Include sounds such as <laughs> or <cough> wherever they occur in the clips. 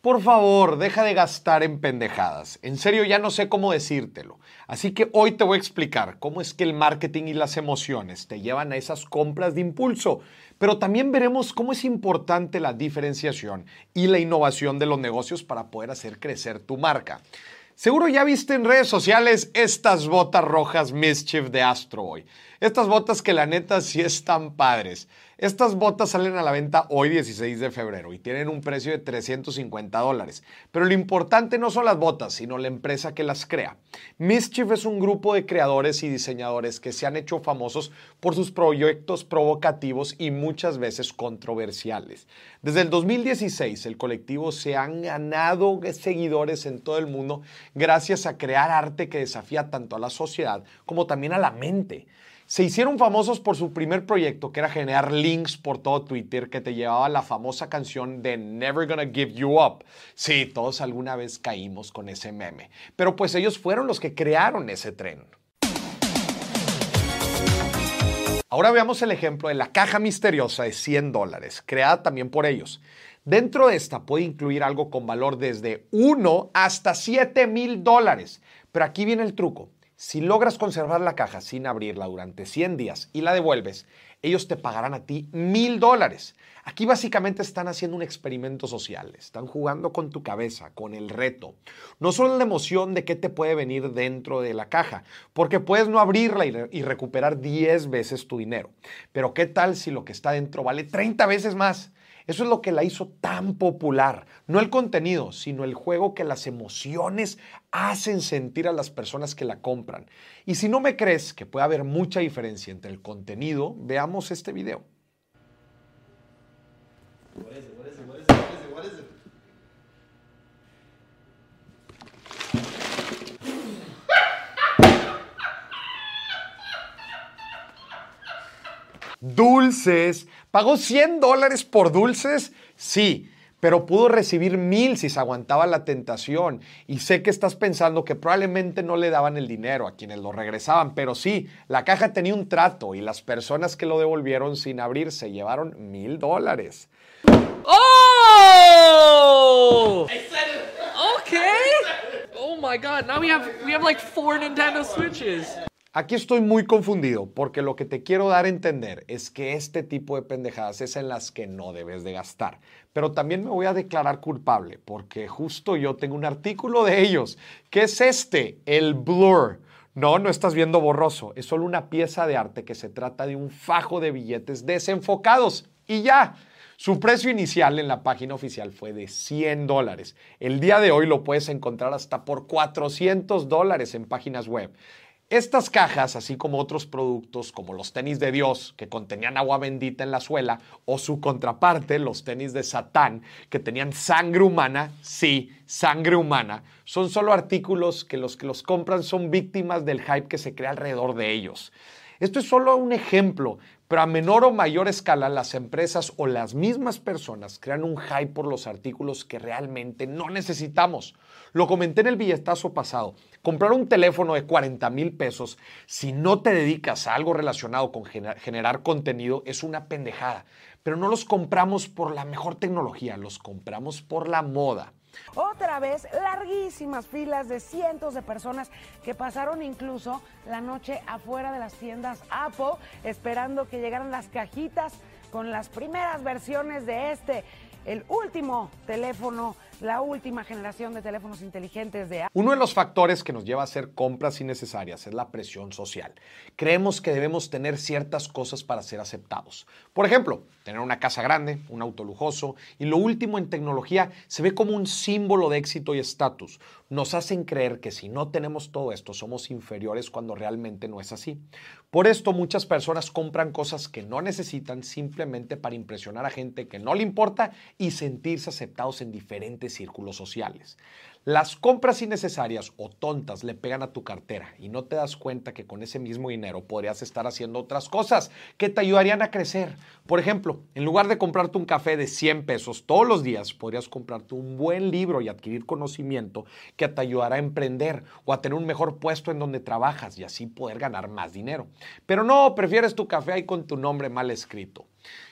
Por favor, deja de gastar en pendejadas. En serio, ya no sé cómo decírtelo. Así que hoy te voy a explicar cómo es que el marketing y las emociones te llevan a esas compras de impulso. Pero también veremos cómo es importante la diferenciación y la innovación de los negocios para poder hacer crecer tu marca. Seguro ya viste en redes sociales estas botas rojas Mischief de Astro Boy. Estas botas que la neta sí están padres. Estas botas salen a la venta hoy 16 de febrero y tienen un precio de 350 dólares. Pero lo importante no son las botas, sino la empresa que las crea. Mischief es un grupo de creadores y diseñadores que se han hecho famosos por sus proyectos provocativos y muchas veces controversiales. Desde el 2016 el colectivo se han ganado seguidores en todo el mundo gracias a crear arte que desafía tanto a la sociedad como también a la mente. Se hicieron famosos por su primer proyecto, que era generar links por todo Twitter que te llevaba la famosa canción de Never Gonna Give You Up. Sí, todos alguna vez caímos con ese meme. Pero pues ellos fueron los que crearon ese tren. Ahora veamos el ejemplo de la caja misteriosa de 100 dólares, creada también por ellos. Dentro de esta puede incluir algo con valor desde 1 hasta 7 mil dólares. Pero aquí viene el truco. Si logras conservar la caja sin abrirla durante 100 días y la devuelves, ellos te pagarán a ti mil dólares. Aquí básicamente están haciendo un experimento social, están jugando con tu cabeza, con el reto. No solo la emoción de qué te puede venir dentro de la caja, porque puedes no abrirla y, recuperar 10 veces tu dinero. Pero qué tal si lo que está dentro vale 30 veces más. Eso es lo que la hizo tan popular. No el contenido, sino el juego que las emociones hacen sentir a las personas que la compran. Y si no me crees que puede haber mucha diferencia entre el contenido, veamos este video. Dulces. ¿Pagó 100 dólares por dulces? Sí, pero pudo recibir mil si se aguantaba la tentación. Y sé que estás pensando que probablemente no le daban el dinero a quienes lo regresaban, pero sí, la caja tenía un trato y las personas que lo devolvieron sin abrir se llevaron mil dólares. ¡Oh! Okay. Oh my god, now we have we have like four Nintendo Switches. Aquí estoy muy confundido porque lo que te quiero dar a entender es que este tipo de pendejadas es en las que no debes de gastar. Pero también me voy a declarar culpable porque justo yo tengo un artículo de ellos. ¿Qué es este? El blur. No, no estás viendo borroso. Es solo una pieza de arte que se trata de un fajo de billetes desenfocados. Y ya. Su precio inicial en la página oficial fue de 100 dólares. El día de hoy lo puedes encontrar hasta por 400 dólares en páginas web. Estas cajas, así como otros productos como los tenis de Dios, que contenían agua bendita en la suela, o su contraparte, los tenis de Satán, que tenían sangre humana, sí, sangre humana, son solo artículos que los que los compran son víctimas del hype que se crea alrededor de ellos. Esto es solo un ejemplo, pero a menor o mayor escala las empresas o las mismas personas crean un hype por los artículos que realmente no necesitamos. Lo comenté en el billetazo pasado. Comprar un teléfono de 40 mil pesos si no te dedicas a algo relacionado con generar contenido es una pendejada. Pero no los compramos por la mejor tecnología, los compramos por la moda. Otra vez, larguísimas filas de cientos de personas que pasaron incluso la noche afuera de las tiendas Apple esperando que llegaran las cajitas con las primeras versiones de este, el último teléfono la última generación de teléfonos inteligentes de. Uno de los factores que nos lleva a hacer compras innecesarias es la presión social. Creemos que debemos tener ciertas cosas para ser aceptados. Por ejemplo, tener una casa grande, un auto lujoso y lo último en tecnología se ve como un símbolo de éxito y estatus. Nos hacen creer que si no tenemos todo esto somos inferiores cuando realmente no es así. Por esto muchas personas compran cosas que no necesitan simplemente para impresionar a gente que no le importa y sentirse aceptados en diferentes círculos sociales. Las compras innecesarias o tontas le pegan a tu cartera y no te das cuenta que con ese mismo dinero podrías estar haciendo otras cosas que te ayudarían a crecer. Por ejemplo, en lugar de comprarte un café de 100 pesos todos los días, podrías comprarte un buen libro y adquirir conocimiento que te ayudará a emprender o a tener un mejor puesto en donde trabajas y así poder ganar más dinero. Pero no, prefieres tu café ahí con tu nombre mal escrito.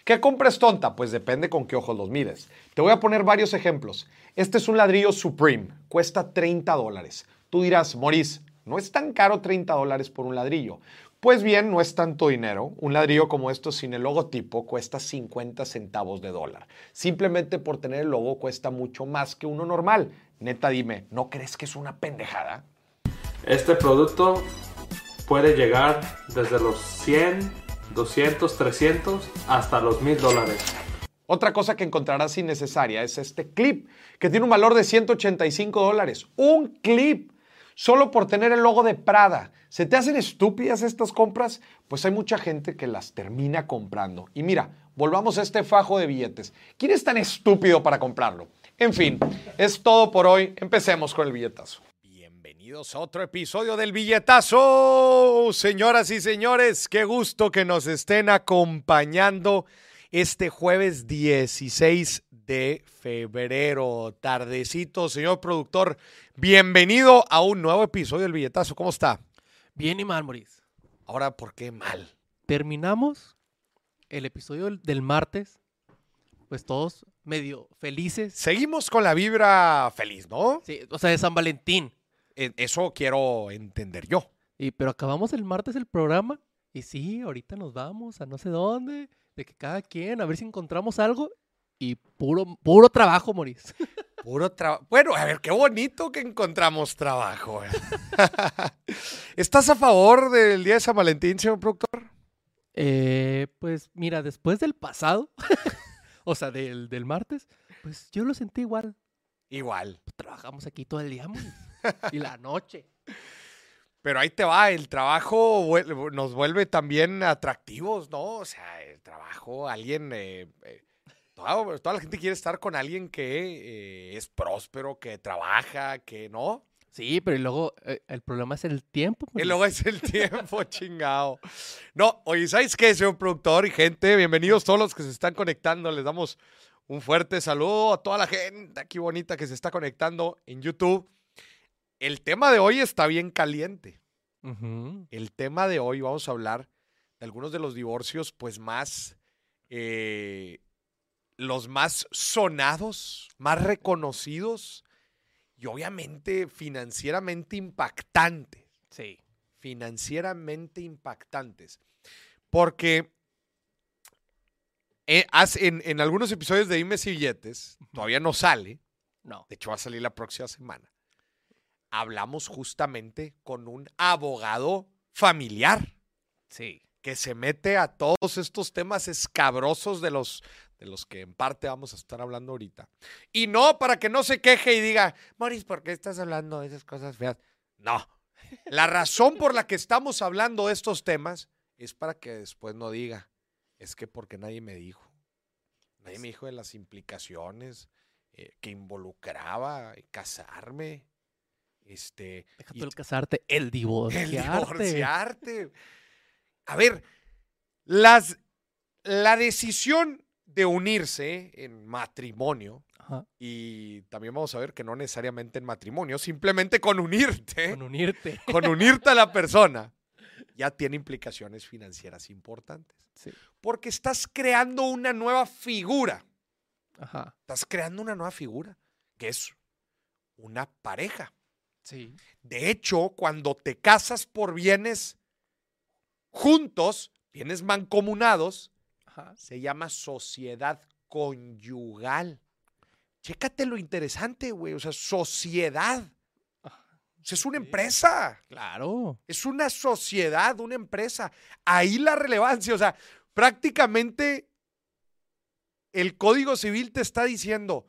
¿Qué compra es tonta? Pues depende con qué ojos los mires. Te voy a poner varios ejemplos. Este es un ladrillo Supreme, cuesta 30 dólares. Tú dirás, Maurice, no es tan caro 30 dólares por un ladrillo. Pues bien, no es tanto dinero. Un ladrillo como esto sin el logotipo cuesta 50 centavos de dólar. Simplemente por tener el logo cuesta mucho más que uno normal. Neta, dime, ¿no crees que es una pendejada? Este producto puede llegar desde los 100, 200, 300 hasta los 1000 dólares. Otra cosa que encontrarás innecesaria es este clip, que tiene un valor de 185 dólares. Un clip solo por tener el logo de Prada. ¿Se te hacen estúpidas estas compras? Pues hay mucha gente que las termina comprando. Y mira, volvamos a este fajo de billetes. ¿Quién es tan estúpido para comprarlo? En fin, es todo por hoy. Empecemos con el billetazo. Bienvenidos a otro episodio del billetazo. Señoras y señores, qué gusto que nos estén acompañando este jueves 16 de febrero. Tardecito, señor productor. Bienvenido a un nuevo episodio del billetazo. ¿Cómo está? Bien y mal, Maurice. Ahora, ¿por qué mal? Terminamos el episodio del- del martes, pues todos medio felices. Seguimos con la vibra feliz, ¿no? Sí, o sea, de San Valentín. E- Eso quiero entender yo. Y, pero acabamos el martes el programa y sí, ahorita nos vamos a no sé dónde, de que cada quien, a ver si encontramos algo y puro, puro trabajo, Maurice. <laughs> Puro trabajo. Bueno, a ver, qué bonito que encontramos trabajo. ¿eh? <laughs> ¿Estás a favor del Día de San Valentín, señor productor? Eh, pues mira, después del pasado, <laughs> o sea, del, del martes, pues yo lo sentí igual. Igual. Trabajamos aquí todo el día, Maurice. y la noche. Pero ahí te va, el trabajo nos vuelve también atractivos, ¿no? O sea, el trabajo, alguien, eh, eh, toda, toda la gente quiere estar con alguien que eh, es próspero, que trabaja, que no. Sí, pero y luego el problema es el tiempo. Y Maurice. luego es el tiempo, chingado. No, oye, ¿sabes qué, señor productor y gente? Bienvenidos todos los que se están conectando. Les damos un fuerte saludo a toda la gente aquí bonita que se está conectando en YouTube. El tema de hoy está bien caliente. El tema de hoy vamos a hablar de algunos de los divorcios, pues más, eh, los más sonados, más reconocidos y obviamente financieramente impactantes Sí. financieramente impactantes. Porque eh, en, en algunos episodios de Dimes y Billetes, todavía no sale, No. de hecho va a salir la próxima semana, hablamos justamente con un abogado familiar Sí. que se mete a todos estos temas escabrosos de los, de los que en parte vamos a estar hablando ahorita. Y no para que no se queje y diga, Maurice, ¿por qué estás hablando de esas cosas feas? No. La razón por la que estamos hablando de estos temas es para que después no diga, es que porque nadie me dijo. Nadie me dijo de las implicaciones eh, que involucraba casarme. Este, Deja y tú el casarte, el el divorciarte. divorciarte. A ver, las, la decisión de unirse en matrimonio, Ajá. y también vamos a ver que no necesariamente en matrimonio, simplemente con unirte, Con unirte. <laughs> con unirte a la persona, ya tiene implicaciones financieras importantes. Sí. Porque estás creando una nueva figura. Ajá. Estás creando una nueva figura, que es una pareja. Sí. De hecho, cuando te casas por bienes juntos, bienes mancomunados, Ajá. se llama sociedad conyugal. Chécate lo interesante, güey. O sea, sociedad. O sea, es una Sí. empresa. Claro. Es una sociedad, una empresa. Ahí la relevancia. O sea, prácticamente el Código Civil te está diciendo,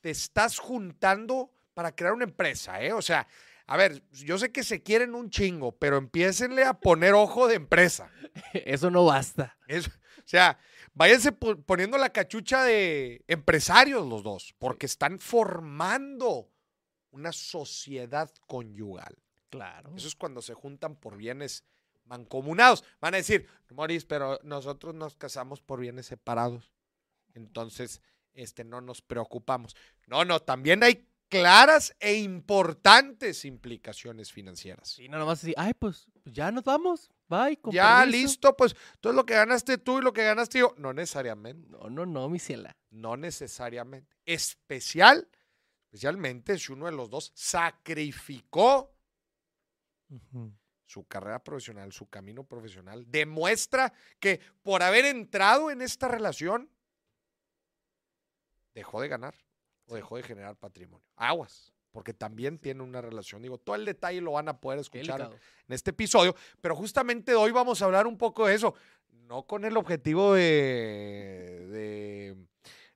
te estás juntando para crear una empresa, ¿eh? O sea, a ver, yo sé que se quieren un chingo, pero empiecenle a poner ojo de empresa. <laughs> Eso no basta. O sea, váyanse po- poniendo la cachucha de empresarios los dos, porque están formando una sociedad conyugal. Claro. Eso es cuando se juntan por bienes mancomunados. Van a decir, Moris, pero nosotros nos casamos por bienes separados. Entonces, este, no nos preocupamos. No, no, también hay claras e importantes implicaciones financieras. Sí, no nomás así, ay, pues Pues ya nos vamos. Bye. con Ya, permiso. listo, pues todo lo que ganaste tú y lo que ganaste yo. No necesariamente. No, no, no, mi ciela. No necesariamente. Especial, especialmente si uno de los dos sacrificó su carrera profesional, su camino profesional, demuestra que por haber entrado en esta relación, dejó de ganar o dejó de generar patrimonio. Aguas, porque también tiene una relación. Digo, todo el detalle lo van a poder escuchar en este episodio, pero justamente hoy vamos a hablar un poco de eso, no con el objetivo de, de,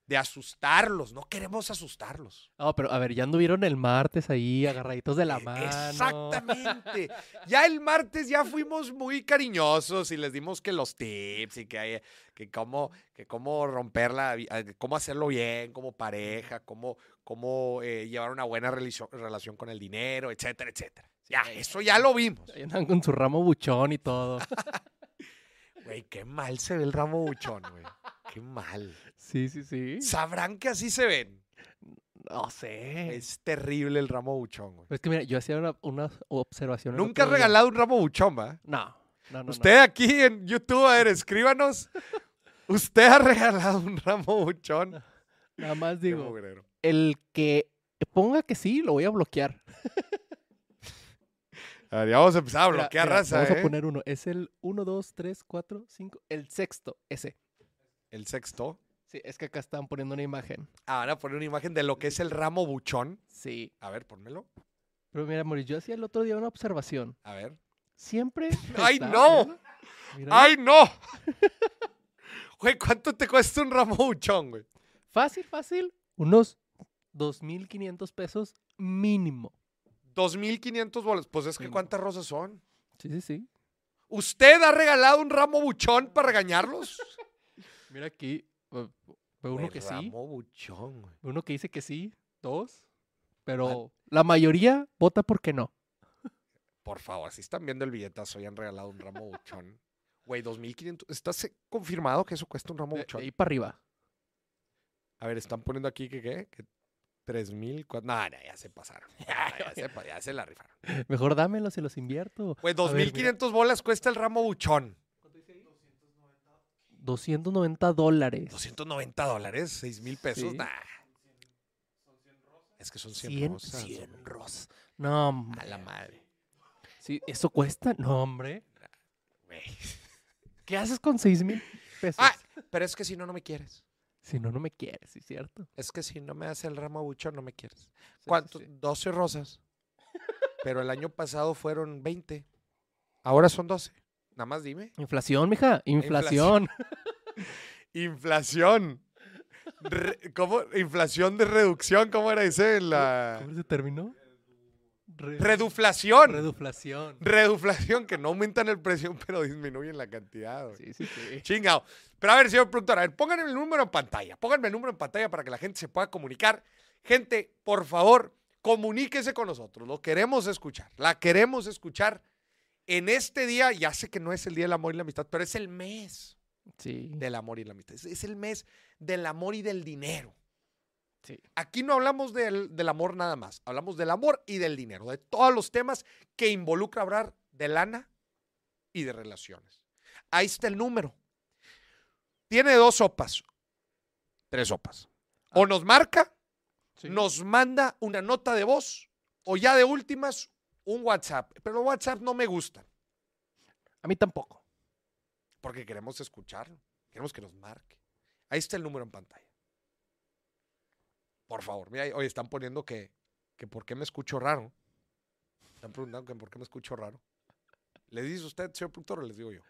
de asustarlos, no queremos asustarlos. No, pero a ver, ya anduvieron el martes ahí agarraditos de la E- mano. Exactamente. Ya el martes ya fuimos muy cariñosos y les dimos que los tips y que, hay- que cómo, que cómo romperla, eh, cómo hacerlo bien como pareja, cómo, cómo eh, llevar una buena relación con el dinero, etcétera, etcétera. Ya, eso ya lo vimos. Ahí andan con su ramo buchón y todo. <laughs> Güey, qué mal se ve el ramo buchón, güey. Qué mal. Sí, sí, sí. Sabrán que así se ven. No sé. Es terrible el ramo buchón, güey. Pues que mira, yo hacía una, una observación. Nunca has regalado un ramo buchón, ¿va? No, no, no. no. Usted aquí en YouTube, a ver, escríbanos. <laughs> ¿Usted ha regalado un ramo buchón? Nada más digo, el que ponga que sí, lo voy a bloquear. <laughs> A ver, ya vamos a empezar a Mira, bloquear mira, raza, Vamos ¿eh? a poner uno. Es el 1, 2, 3, 4, 5. El sexto, ese. El sexto. Sí, es que acá están poniendo una imagen. Ah, van a poner una imagen de lo que es el ramo buchón. Sí. A ver, pónmelo. Pero mira, Mauricio, yo hacía el otro día una observación. A ver. Siempre. <laughs> ¡Ay, está- no! ¡Ay, no! <laughs> Güey, ¿cuánto te cuesta un ramo buchón, güey? Fácil, fácil. Unos 2.500 pesos mínimo. 2.500 bolas. Pues es que. ¿cuántas rosas son? Sí, sí, sí. ¿Usted ha regalado un ramo buchón para regañarlos? <laughs> Mira aquí. Veo uno que sí. Buchón. Uno que dice que sí. Dos. Pero la mayoría vota porque no. Por favor, si están viendo el billetazo y han regalado un ramo buchón. Güey, 2.500. ¿Estás confirmado que eso cuesta un ramo De, de buchón? ahí para arriba. A ver, están poniendo aquí que qué? Que 3.000. cua- No, no, ya se pasaron. <laughs> Ya, ya se, pa- ya se la rifaron. Mejor dámelos y los invierto. Ver, 2.500 bolas cuesta el ramo buchón. 290 dólares. 290 dólares, 6 mil pesos. Sí. Nah. Es que son 100, 100, rosas. 100 rosas. No, hombre. A la madre. Sí, ¿Eso cuesta? No, hombre. ¿Qué haces con 6 mil pesos? Ah, pero es que si no, no me quieres. Si no, no me quieres, ¿sí cierto? Es que si no me das el ramo buchón, no me quieres. Sí, ¿Cuánto? sí. 12 rosas. Pero el año pasado fueron 20. Ahora son 12. Nada más dime. Inflación, mija. Inflación. <laughs> Inflación. Re- ¿Cómo? Inflación de reducción, ¿cómo era ese? La... ¿Cómo se terminó? Re- Reduflación. Reduflación. Reduflación, que no aumentan el precio, pero disminuyen la cantidad. güey. Sí, sí, sí. Chingado. Pero a ver, señor productor, a ver, pónganme el número en pantalla. Pónganme el número en pantalla para que la gente se pueda comunicar. Gente, por favor, comuníquese con nosotros. Lo queremos escuchar. La queremos escuchar en este día. Ya sé que no es el día del amor y la amistad, pero es el mes Sí. del amor y la amistad. Es, es el mes del amor y del dinero. Sí. Aquí no hablamos del, del amor nada más. Hablamos del amor y del dinero. De todos los temas que involucra hablar de lana y de relaciones. Ahí está el número. Tiene dos sopas. Tres sopas. O Ah. nos marca, Sí. nos manda una nota de voz, o ya de últimas, un WhatsApp. Pero WhatsApp no me gustan, A mí tampoco. porque queremos escucharlo. Queremos que nos marque. Ahí está el número en pantalla. Por favor, mira, hoy están poniendo que, que por qué me escucho raro. Están preguntando que por qué me escucho raro. ¿Le dice usted, señor productor, o les digo yo?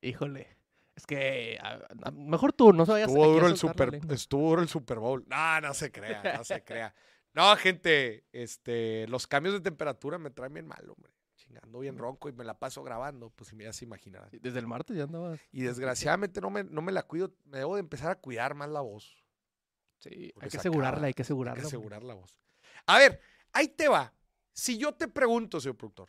Híjole. Es que a- a- mejor tú, no vayas Estuvo duro el super, estuvo duro el Super Bowl. No, no se crea, no se crea. No, gente, este, los cambios de temperatura me traen bien mal, hombre. Chingando bien ronco y me la paso grabando, pues ya se imaginarán. Desde el martes ya andabas. Y desgraciadamente no me, no me la cuido, me debo de empezar a cuidar más la voz. Sí, hay que se asegurarla, acaba. hay que Hay asegurarla. que hombre. asegurar la voz. A ver, ahí te va. Si yo te pregunto, señor productor,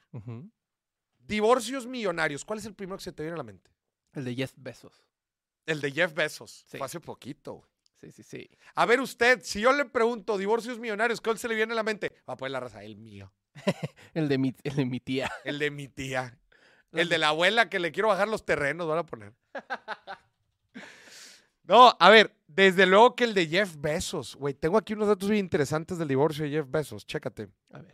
divorcios millonarios, ¿cuál es el primero que se te viene a la mente? El de Jeff Bezos. El de Jeff Bezos. Sí. Fue hace poquito, güey. Sí, sí, sí. A ver usted, si yo le pregunto divorcios millonarios, ¿cuál se le viene a la mente? Va a poner la raza, el mío, <laughs> El de mi, el de mi tía. el de mi tía. <laughs> El de la abuela que le quiero bajar los terrenos, van a poner. <laughs> No, a ver, desde luego que el de Jeff Bezos, güey. Tengo aquí unos datos bien interesantes del divorcio de Jeff Bezos. Chécate. A ver.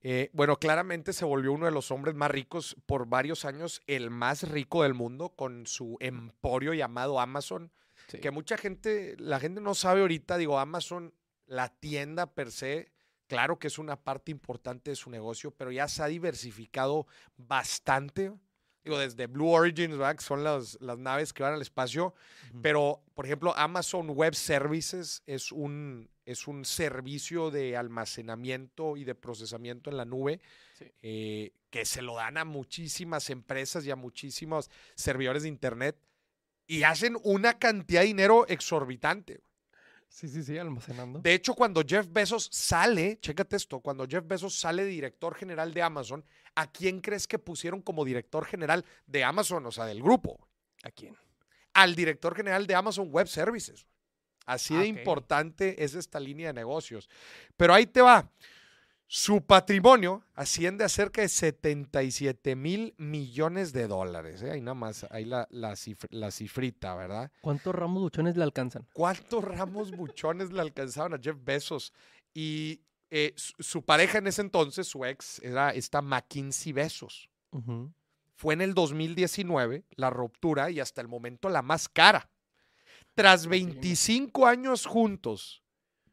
Eh, bueno, claramente se volvió uno de los hombres más ricos por varios años, el más rico del mundo, con su emporio llamado Amazon. Sí. Que mucha gente, la gente no sabe ahorita, digo, Amazon, la tienda per se, claro que es una parte importante de su negocio, pero ya se ha diversificado bastante. Digo, desde Blue Origins, ¿verdad? que son las, las naves que van al espacio, pero, por ejemplo, Amazon Web Services es un, es un servicio de almacenamiento y de procesamiento en la nube Sí. eh, que se lo dan a muchísimas empresas y a muchísimos servidores de Internet y hacen una cantidad de dinero exorbitante. Sí, sí, sí, almacenando. De hecho, cuando Jeff Bezos sale, chécate esto, cuando Jeff Bezos sale de director general de Amazon, ¿a quién crees que pusieron como director general de Amazon, o sea, del grupo? ¿A quién? Al director general de Amazon Web Services. Así Ah, de ok. importante es esta línea de negocios. Pero ahí te va. Su patrimonio asciende a cerca de 77 mil millones de dólares. ¿eh? Ahí nada más, ahí la, la, cif- la cifrita, ¿verdad? ¿Cuántos ramos buchones le alcanzan? ¿Cuántos ramos buchones le alcanzaban a Jeff Bezos? Y eh, su, su pareja en ese entonces, su ex, era esta McKinsey Bezos. Ujú. Fue en el 2019 la ruptura y hasta el momento la más cara. Tras 25 años juntos,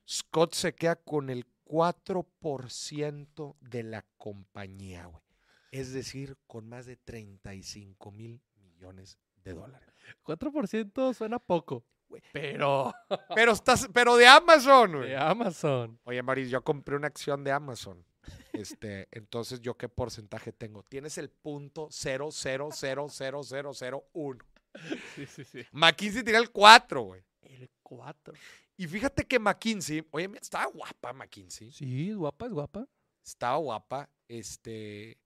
Scott se queda con el 4% de la compañía, güey. Es decir, con más de 35 mil millones de dólares. 4% suena poco. Güey. Pero <laughs> Pero, estás, pero de Amazon, güey. de Amazon. Oye, Maris, yo compré una acción de Amazon. Este, <laughs> entonces, ¿yo qué porcentaje tengo? Tienes el punto 0.0000001. Sí, sí, sí. McKinsey tenía el 4, güey. El 4. Y fíjate que McKinsey, oye, mira, estaba guapa McKinsey. Sí, es guapa, es guapa. Estaba guapa. Este,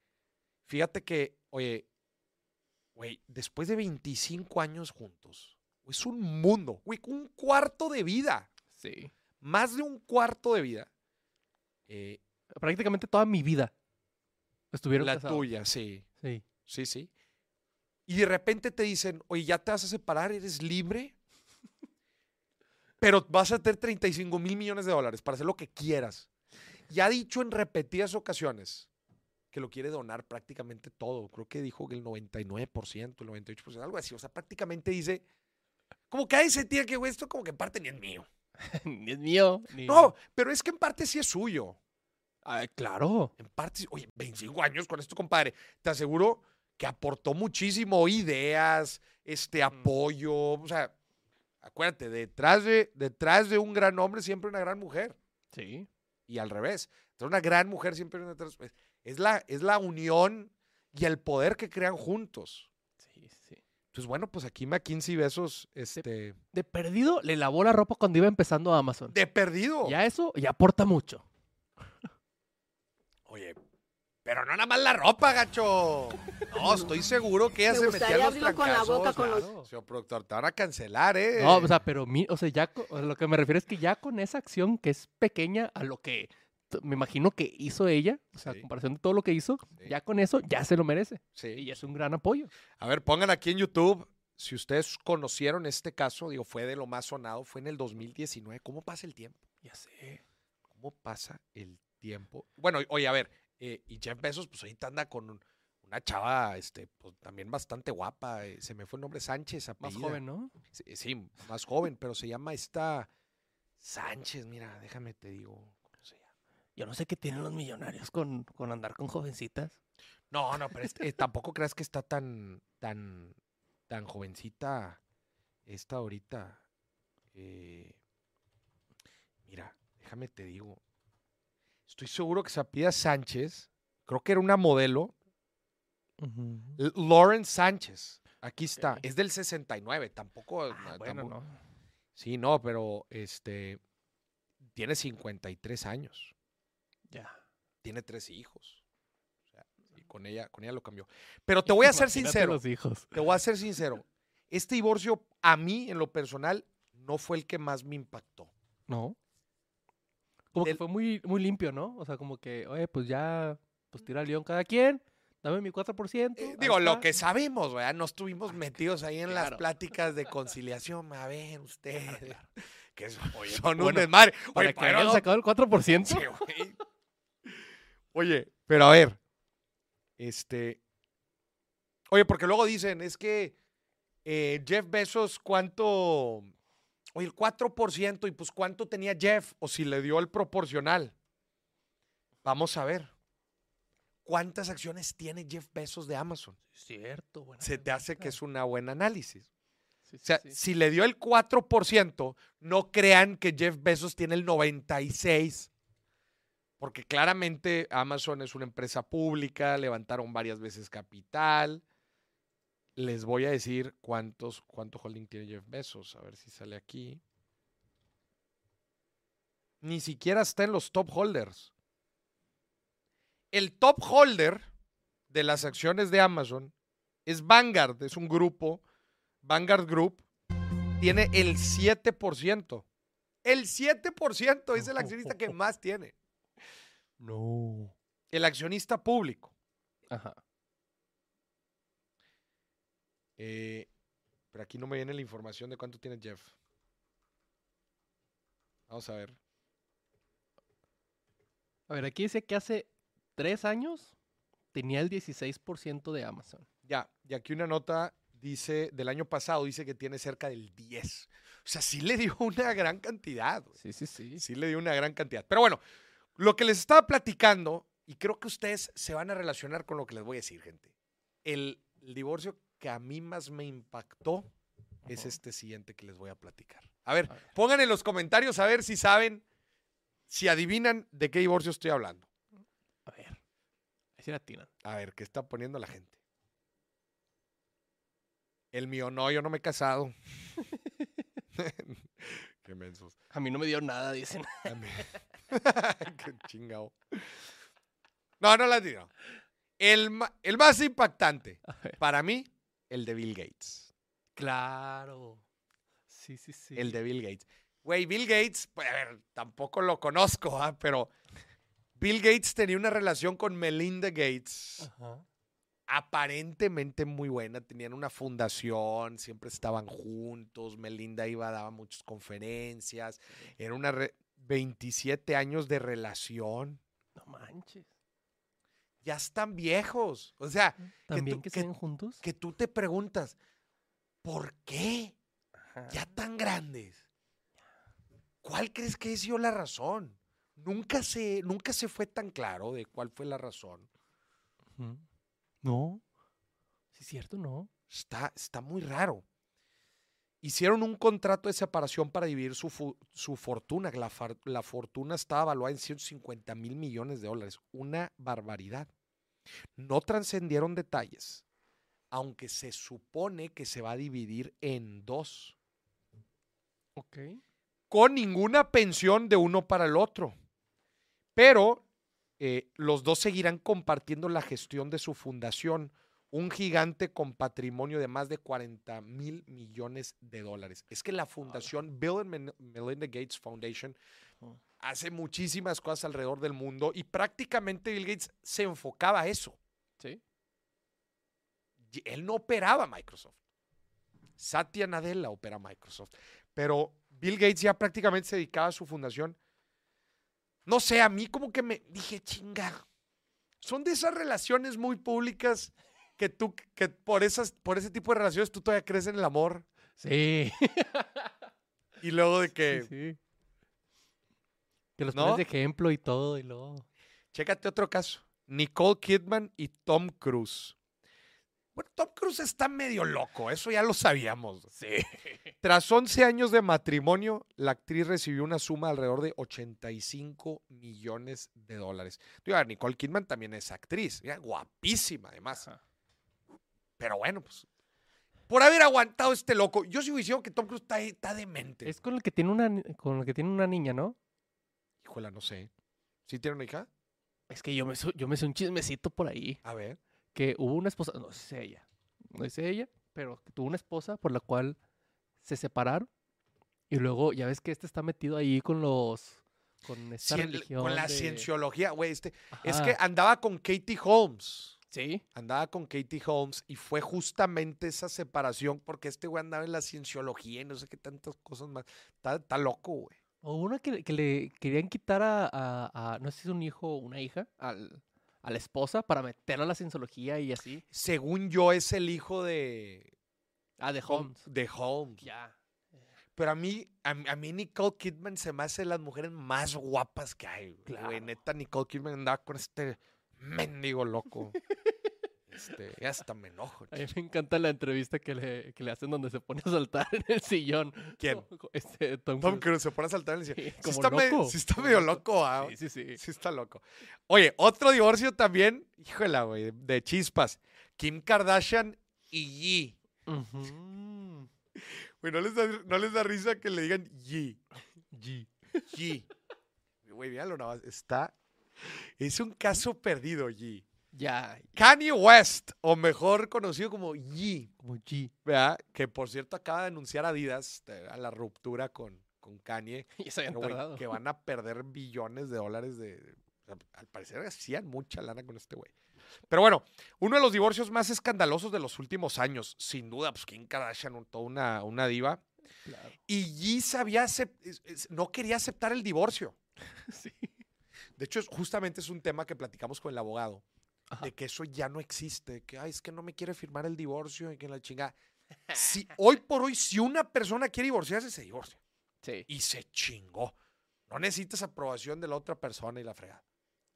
fíjate que, oye, güey, después de 25 años juntos, es un mundo, güey, un cuarto de vida, Sí. más de un cuarto de vida. Eh, Prácticamente toda mi vida estuvieron la casados. tuya, sí, Sí. sí, sí. Y de repente te dicen, oye, ya te vas a separar, eres libre, pero vas a tener 35 mil millones de dólares para hacer lo que quieras. Y ha dicho en repetidas ocasiones que lo quiere donar prácticamente todo. Creo que dijo que el 99%, el 98%, algo así. O sea, prácticamente dice, como que ahí se tira que güey, esto como que en parte ni es mío. <laughs> ni es mío. ni- No, pero es que en parte sí es suyo. Ay, claro. En parte, oye, 25 años con esto, compadre. Te aseguro que aportó muchísimo ideas, este apoyo. O sea, acuérdate, detrás de, detrás de un gran hombre siempre una gran mujer. Sí. Y al revés. De una gran mujer siempre una detrás- es- la, es la unión y el poder que crean juntos. Sí, sí. Entonces, bueno, pues aquí McKinsey Besos, este, De perdido, le lavó la ropa cuando iba empezando Amazon. de perdido. Ya eso ya aporta mucho. Oye, pero no nada más la ropa, gacho. No, estoy seguro que ella Me se metía los con la boca, con los- Claro. Señor productor, te van a cancelar, ¿eh? No, o sea, pero mi, o sea, ya, o sea, lo que me refiero es que ya con esa acción que es pequeña a lo que me imagino que hizo ella, o sea, Sí. a comparación de todo lo que hizo, Sí. ya con eso ya se lo merece. Sí. Y es un gran apoyo. A ver, pongan aquí en YouTube. Si ustedes conocieron este caso, digo, fue de lo más sonado, fue en el 2019. ¿Cómo pasa el tiempo? Ya sé. ¿Cómo pasa el tiempo? Bueno, oye, a ver, eh, y Jeff Bezos, pues ahorita anda con un- una chava, este, pues también bastante guapa. eh, se me fue el nombre Sánchez, Más joven, ¿no? Sí, sí, más joven, pero se llama esta Sánchez, mira, déjame te digo. ¿Cómo se llama? Yo no sé qué tienen los millonarios con, con andar con jovencitas. No, no, pero este- eh, tampoco creas que está tan, tan, tan jovencita esta ahorita. Eh, mira, déjame te digo. Estoy seguro que se apellida Sánchez. Creo que era una modelo. L- Lauren Sánchez. Aquí está. Es del 69. Tampoco. Ah, no, bueno, tampoco- no. Sí, no, pero este. Tiene 53 años. Ya. Tiene tres hijos. O sea, y con ella, con ella lo cambió. Pero te voy a ser <laughs> sincero. los hijos. Te voy a ser sincero. Este divorcio, a mí, en lo personal, no fue el que más me impactó. No. Como que fue muy, muy limpio, ¿no? O sea, como que, oye, pues ya, pues tira al león cada quien, dame mi 4%. Eh, digo, lo que sabemos, ¿verdad? No estuvimos metidos ahí en las pláticas de <laughs> conciliación. A ver, ustedes. <laughs> Que son, son un desmadre. Para Oye, que hayan sacado el 4%. Sí, güey. Oye, pero a ver. Este. Oye, porque luego dicen, es que eh, Jeff Bezos, ¿cuánto? Oye, el 4%, y pues ¿cuánto tenía Jeff? O si le dio el proporcional. Vamos a ver. ¿Cuántas acciones tiene Jeff Bezos de Amazon? Cierto, buena Se te hace que es un buen análisis. Sí, O sea, sí. si le dio el 4%, no crean que Jeff Bezos tiene el 96%. Porque claramente Amazon es una empresa pública, levantaron varias veces capital. Les voy a decir cuántos, cuánto holding tiene Jeff Bezos. A ver si sale aquí. Ni siquiera está en los top holders. El top holder de las acciones de Amazon es Vanguard, es un grupo Vanguard Group tiene el 7%. El 7% es el accionista que <laughs> más tiene. No. El accionista público. Ajá. Eh, pero aquí no me viene la información de cuánto tiene Jeff. Vamos a ver. A ver, aquí dice que hace tres años tenía el 16% de Amazon. Ya, y aquí una nota dice, del año pasado, dice que tiene cerca del 10. O sea, sí le dio <laughs> una gran cantidad. Sí, sí, sí. Sí le dio una gran cantidad. Pero bueno, lo que les estaba platicando, y creo que ustedes se van a relacionar con lo que les voy a decir, gente. El, el divorcio que a mí más me impactó es este siguiente que les voy a platicar. A ver, A ver. pongan en los comentarios a ver si saben, si adivinan de qué divorcio estoy hablando. A ver. La atinan. A ver, ¿qué está poniendo la gente? El mío no, yo no me he casado. <laughs> qué mensos. A mí no me dio nada, dicen. A mí- <laughs> Qué chingado. No, no la tiro. El, el más impactante, para mí, el de Bill Gates. Claro. Sí, sí, sí. El de Bill Gates. Güey, Bill Gates, pues, a ver, tampoco lo conozco, ¿ah? pero Bill Gates tenía una relación con Melinda Gates Ajá. aparentemente muy buena. Tenían una fundación, siempre estaban juntos. Melinda iba, daba muchas conferencias. Era una re- 27 años de relación. No manches. Ya están viejos. O sea, ¿También tú- que, ven juntos? que tú te preguntas, ¿por qué? Ajá. Ya tan grandes. ¿Cuál crees que es yo la razón? Nunca se, nunca se fue tan claro de cuál fue la razón. No. Sí, es cierto, no. Está, está muy raro. Hicieron un contrato de separación para dividir su, fu- su fortuna. La, la fortuna estaba evaluada en 150 mil millones de dólares. Una barbaridad. No trascendieron detalles, aunque se supone que se va a dividir en dos. Ok. con ninguna pensión de uno para el otro. Pero eh, los dos seguirán compartiendo la gestión de su fundación, un gigante con patrimonio de más de 40 mil millones de dólares. Es que la fundación Bill and Melinda Gates Foundation Ujú. Hace muchísimas cosas alrededor del mundo y prácticamente Bill Gates se enfocaba a eso. Sí. Y Él no operaba Microsoft. Satya Nadella opera Microsoft. Pero Bill Gates ya prácticamente se dedicaba a su fundación. No sé, a mí como que me dije, chinga. Son de esas relaciones muy públicas que tú, que por, esas, por ese tipo de relaciones tú todavía crees en el amor. Sí. <laughs> Y luego de que, Sí, sí. Que los ¿No? pones de ejemplo y todo, y luego. chécate otro caso. Nicole Kidman y Tom Cruise. Bueno, Tom Cruise está medio loco, eso ya lo sabíamos. Sí. <laughs> Tras 11 años de matrimonio, la actriz recibió una suma de alrededor de 85 millones de dólares. Digo, a ver, Nicole Kidman también es actriz, mira, guapísima además. Ajá. Pero bueno, pues, por haber aguantado este loco, yo sigo diciendo que Tom Cruise está, está demente. Es con el que tiene una con el que tiene una niña, ¿no? No sé. ¿Sí tiene una hija? Es que yo me yo me sé un chismecito por ahí. A ver. Que hubo una esposa, no sé si es ella. No sé si es ella, pero que tuvo una esposa por la cual se separaron. Y luego, ya ves que este está metido ahí con los. Con esta Cien- religión. con la de- cienciología, güey. Este, es que andaba con Katie Holmes. Sí. Andaba con Katie Holmes y fue justamente esa separación porque este güey andaba en la cienciología y no sé qué tantas cosas más. Está, está loco, güey. O una que, que le querían quitar a, a- a- no sé si es un hijo o una hija, al- a la esposa para meterla a la cienciología y así. Según yo, es el hijo de, Ah, de Holmes. de Holmes. Ya. Pero a mí, a, a mí Nicole Kidman se me hace las mujeres más guapas que hay. Claro. Güey, neta, Nicole Kidman andaba con este mendigo loco. <laughs> este, ya hasta me enojo. A mí me encanta la entrevista que le, que le hacen donde se pone a saltar en el sillón. ¿Quién? <laughs> Este, Tom, Tom Cruise. Cruise se pone a saltar en el cielo. Sí, está, me- loco, sí está como medio loco. ah. Sí, sí, sí. Sí está loco. Oye, otro divorcio también, híjola, güey, de chispas. Kim Kardashian y Yi. Ujú. Güey, ¿no les, da, no les da risa que le digan Yi. G. Yi. Güey, míralo nada más. Está... Es un caso perdido, Yi. Ya, Kanye West, o mejor conocido como como G. ¿verdad? Que por cierto acaba de anunciar Adidas a la ruptura con, con Kanye. <laughs> Y se Pero, tardado. que van a perder billones de dólares de... o sea, al parecer hacían mucha lana con este güey. Pero bueno, uno de los divorcios más escandalosos de los últimos años, sin duda, pues Kim Kardashian, toda una, una diva. Claro. Y Yi sabía, no quería aceptar el divorcio. <laughs> Sí. De hecho, justamente es un tema que platicamos con el abogado, Ajá. de que eso ya no existe, que Ay, es que no me quiere firmar el divorcio y que la chinga. Si, <laughs> hoy por hoy, si una persona quiere divorciarse, se divorcia. Sí. Y se chingó. No necesitas aprobación de la otra persona y la fregada.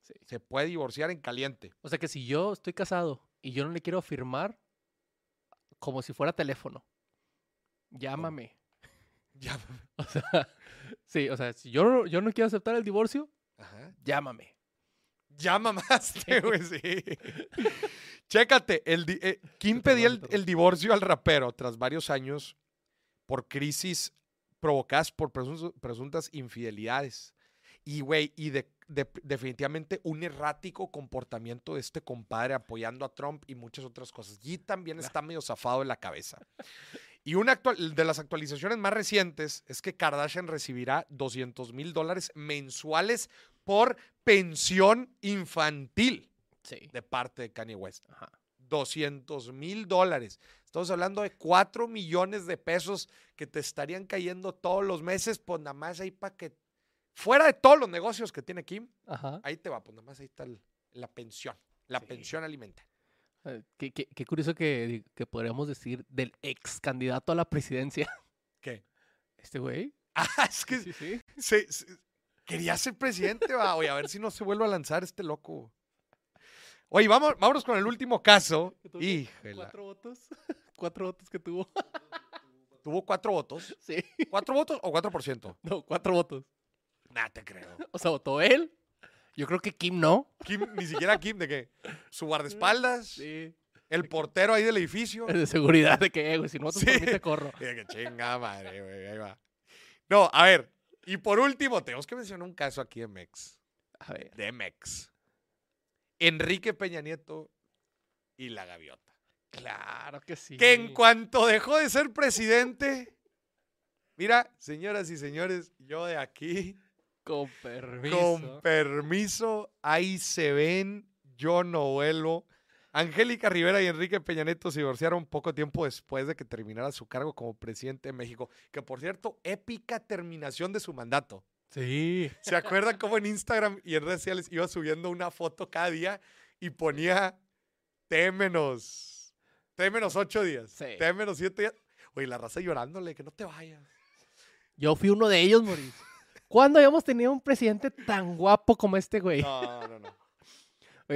Sí. Se puede divorciar en caliente. O sea que si yo estoy casado y yo no le quiero firmar, como si fuera teléfono, llámame. <laughs> Ya. <laughs> O sea, sí, o sea, si yo, no- yo no quiero aceptar el divorcio, Ajá. llámame. Ya mamaste, güey, sí. <laughs> Chécate, el eh, Kim pedía el, el divorcio al rapero tras varios años por crisis provocadas por presun- presuntas infidelidades. Y, güey, y de- de- definitivamente un errático comportamiento de este compadre apoyando a Trump y muchas otras cosas. Y también está medio zafado de la cabeza. Y una actual- de las actualizaciones más recientes es que Kardashian recibirá 200 mil dólares mensuales por pensión infantil Sí. de parte de Kanye West. Ajá. 200 mil dólares. Estamos hablando de 4 millones de pesos que te estarían cayendo todos los meses, pues nada más ahí para que, fuera de todos los negocios que tiene Kim, Ajá. ahí te va, pues nada más ahí está el- la pensión, la Sí. pensión alimentaria. Eh, Qué, qué- qué curioso que, que podríamos decir del ex candidato a la presidencia. ¿Qué? Este güey. <laughs> Ah, es que Sí, sí. se- se- quería ser presidente, va. Oye, a ver si no se vuelve a lanzar este loco. Oye, vamos, vámonos con el último caso. Híjela. Cuatro votos. <laughs> Cuatro votos que tuvo. Tuvo cuatro votos. Sí. ¿Cuatro votos o cuatro por ciento? No, cuatro votos. Nah, te creo. <laughs> O sea, votó él. Yo creo que Kim no. Kim, ni siquiera Kim, ¿de qué? Su guardaespaldas, Sí. el portero ahí del edificio. Es de seguridad de que, güey, si no votas por Sí. mí te corro. <laughs> Mira que chinga madre, güey, ahí va. No, a ver, y por último, tenemos que mencionar un caso aquí de Mex. A ver. De Mex. Enrique Peña Nieto y la gaviota. Claro que sí. Que en cuanto dejó de ser presidente, mira, señoras y señores, yo de aquí, Con permiso. con permiso, ahí se ven, yo no vuelvo. Angélica Rivera y Enrique Peña Nieto se divorciaron poco tiempo después de que terminara su cargo como presidente de México. Que por cierto, épica terminación de su mandato. Sí. ¿Se acuerdan cómo en Instagram y en redes sociales iba subiendo una foto cada día y ponía T menos, T menos ocho días, Sí. T menos siete días? Oye, la raza llorándole, que no te vayas. Yo fui uno de ellos, Mauricio. ¿Cuándo habíamos tenido un presidente tan guapo como este güey? No, no, no.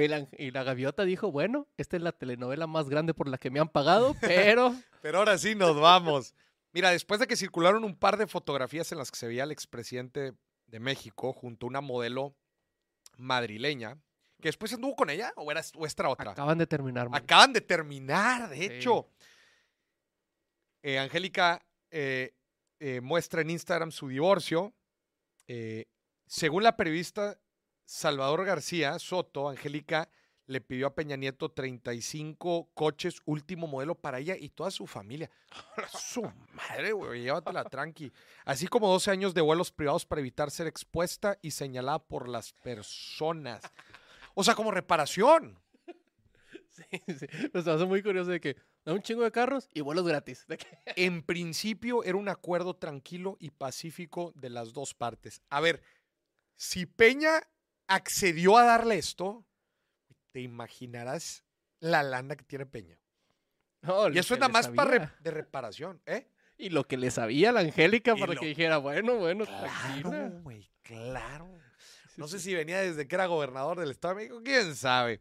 Y la, y la gaviota dijo, bueno, esta es la telenovela más grande por la que me han pagado, <laughs> pero... Pero ahora sí nos vamos. Mira, después de que circularon un par de fotografías en las que se veía al expresidente de México junto a una modelo madrileña, que después anduvo con ella o era o esta otra. Acaban de terminar. Mauricio. Acaban de terminar, de Sí. hecho. Eh, Angélica eh, eh, muestra en Instagram su divorcio. Eh, según la periodista Salvador García Soto, Angélica le pidió a Peña Nieto 35 coches último modelo para ella y toda su familia. <laughs> su madre, güey, llévatela tranqui. Así como 12 años de vuelos privados para evitar ser expuesta y señalada por las personas. O sea, como reparación. Sí, sí. Nos hace muy curioso de que da un chingo de carros y vuelos gratis. De <laughs> En principio era un acuerdo tranquilo y pacífico de las dos partes. A ver, si Peña accedió a darle esto, te imaginarás la lana que tiene Peña. No, Y eso es nada más para re- de reparación, ¿eh? Y lo que le sabía la Angélica Y para lo- que dijera, bueno, bueno, Claro, güey, claro. No sé si venía desde que era gobernador del Estado de México, quién sabe.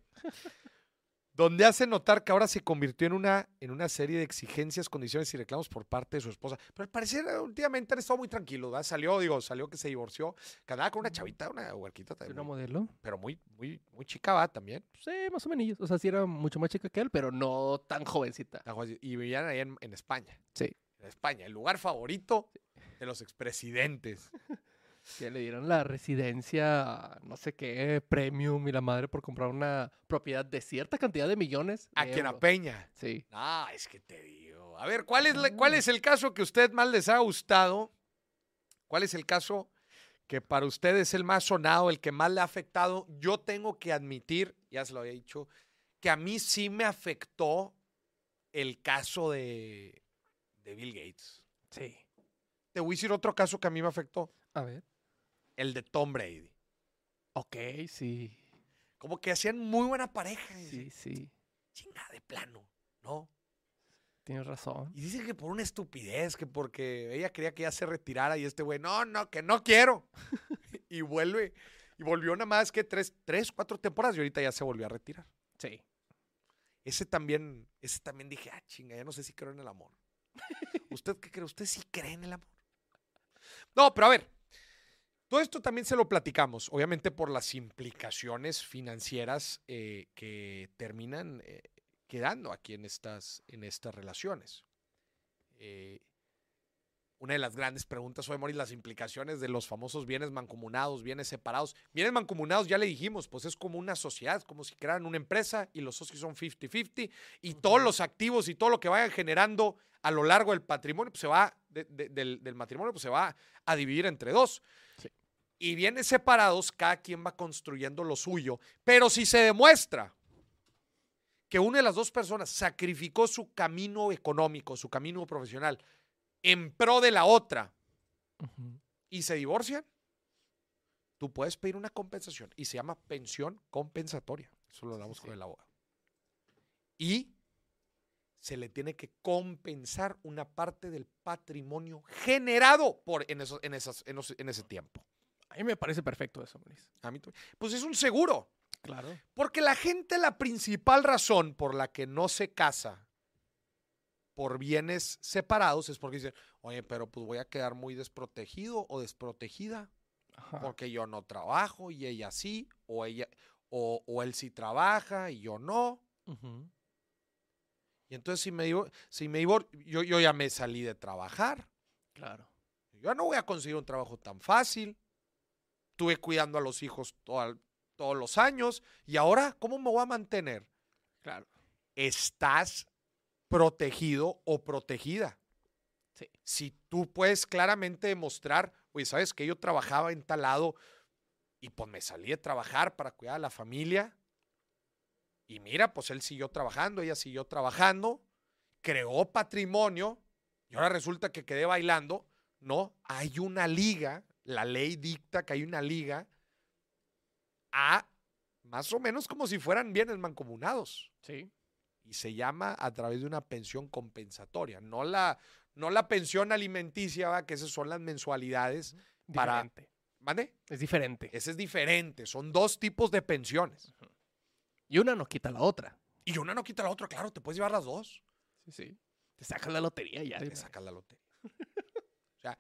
Donde hace notar que ahora se convirtió en una, en una serie de exigencias, condiciones y reclamos por parte de su esposa. Pero al parecer eh, últimamente han estado muy tranquilos, ¿verdad? Salió, digo, salió que se divorció. Que andaba con una chavita, una huerquita también. Una modelo. pero muy, muy, muy chica, va también. Sí, más o menos. O sea, sí era mucho más chica que él, pero no tan jovencita. Tan. Y vivían ahí en, en España. Sí. En España, el lugar favorito de los expresidentes. <laughs> Que le dieron la residencia, no sé qué, premium y la madre por comprar una propiedad de cierta cantidad de millones. A quien a. Peña. Sí. No, es que te digo. A ver, ¿cuál es, la- ¿cuál es el caso que a usted más les ha gustado? ¿Cuál es el caso que para usted es el más sonado, el que más le ha afectado? Yo tengo que admitir, ya se lo había dicho, que a mí sí me afectó el caso de, de Bill Gates. Sí. Te voy a decir otro caso que a mí me afectó, A ver. El de Tom Brady. Ok, sí. Como que hacían muy buena pareja. Sí, sí. Chinga de plano, ¿no? Tienes razón. Y dice que por una estupidez, que porque ella quería que ya se retirara y este güey, no, no, que no quiero. <laughs> <laughs> y vuelve, y volvió nada más que tres, tres, cuatro temporadas y ahorita ya se volvió a retirar. Sí. Ese también, ese también dije, ah, chinga, ya no sé si creo en el amor. <laughs> ¿Usted qué cree? ¿Usted sí cree en el amor? No, pero a ver, todo esto también se lo platicamos, obviamente por las implicaciones financieras eh, que terminan eh, quedando aquí en estas, en estas relaciones. Eh, una de las grandes preguntas hoy, Moris, las implicaciones de los famosos bienes mancomunados, bienes separados. Bienes mancomunados, ya le dijimos, pues es como una sociedad, como si crearan una empresa y los socios son 50-50 y todos los activos y todo lo que vayan generando a lo largo del patrimonio, pues se va, de- de- del, del matrimonio, pues se va a dividir entre dos. Sí. Y bienes separados, cada quien va construyendo lo suyo. Pero si se demuestra que una de las dos personas sacrificó su camino económico, su camino profesional, en pro de la otra y se divorcian, tú puedes pedir una compensación y se llama pensión compensatoria. Eso lo hablamos sí. con el abogado. Y se le tiene que compensar una parte del patrimonio generado por, en, esos- en, esas, en, los- en ese tiempo. A mí me parece perfecto eso, Maurice. A mí también. pues es un seguro. Claro. Porque la gente, la principal razón por la que no se casa por bienes separados es porque dicen, oye, pero pues voy a quedar muy desprotegido o desprotegida Ajá. porque yo no trabajo y ella sí, o ella, o, o él sí trabaja y yo no. Y entonces si me si me yo, yo ya me salí de trabajar. Claro. Yo no voy a conseguir un trabajo tan fácil. Estuve cuidando a los hijos toda- todos los años. Y ahora, ¿cómo me voy a mantener? Claro. Estás protegido o protegida. Sí. Si tú puedes claramente demostrar, oye, ¿sabes que yo trabajaba en tal lado y pues me salí de trabajar para cuidar a la familia? Y mira, pues él siguió trabajando, ella siguió trabajando, creó patrimonio y ahora resulta que quedé bailando. No, hay una liga, la ley dicta que hay una liga a más o menos como si fueran bienes mancomunados Sí. y se llama a través de una pensión compensatoria, no la, no la pensión alimenticia, ¿va? que esas son las mensualidades. Para- Diferente. ¿Vale? Es diferente. Ese es diferente, son dos tipos de pensiones. Y una no quita la otra. Y una no quita la otra, claro, te puedes llevar las dos. Sí, sí. Te sacas la lotería ya. te sacas la lotería. o sea,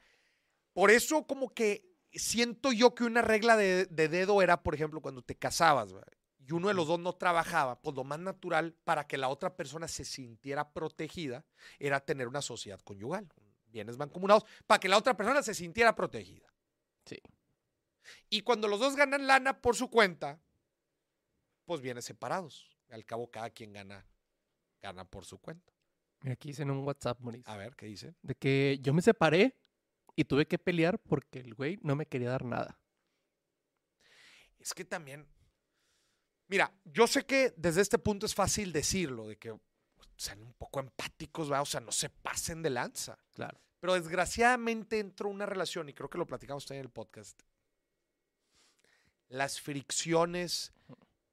por eso como que siento yo que una regla de, de dedo era, por ejemplo, cuando te casabas ¿verdad? y uno de los dos no trabajaba, pues lo más natural para que la otra persona se sintiera protegida era tener una sociedad conyugal, bienes mancomunados, para que la otra persona se sintiera protegida. Sí. Y cuando los dos ganan lana por su cuenta, pues bienes separados. Al cabo, cada quien gana, gana por su cuenta. Mira, aquí dicen en un WhatsApp, Maurice, A ver, ¿qué dicen? de que yo me separé y tuve que pelear porque el güey no me quería dar nada. Es que también, Mira, yo sé que desde este punto es fácil decirlo, de que sean un poco empáticos, ¿va? o sea, no se pasen de lanza. Claro. Pero desgraciadamente entró una relación, y creo que lo platicamos también en el podcast. Las fricciones,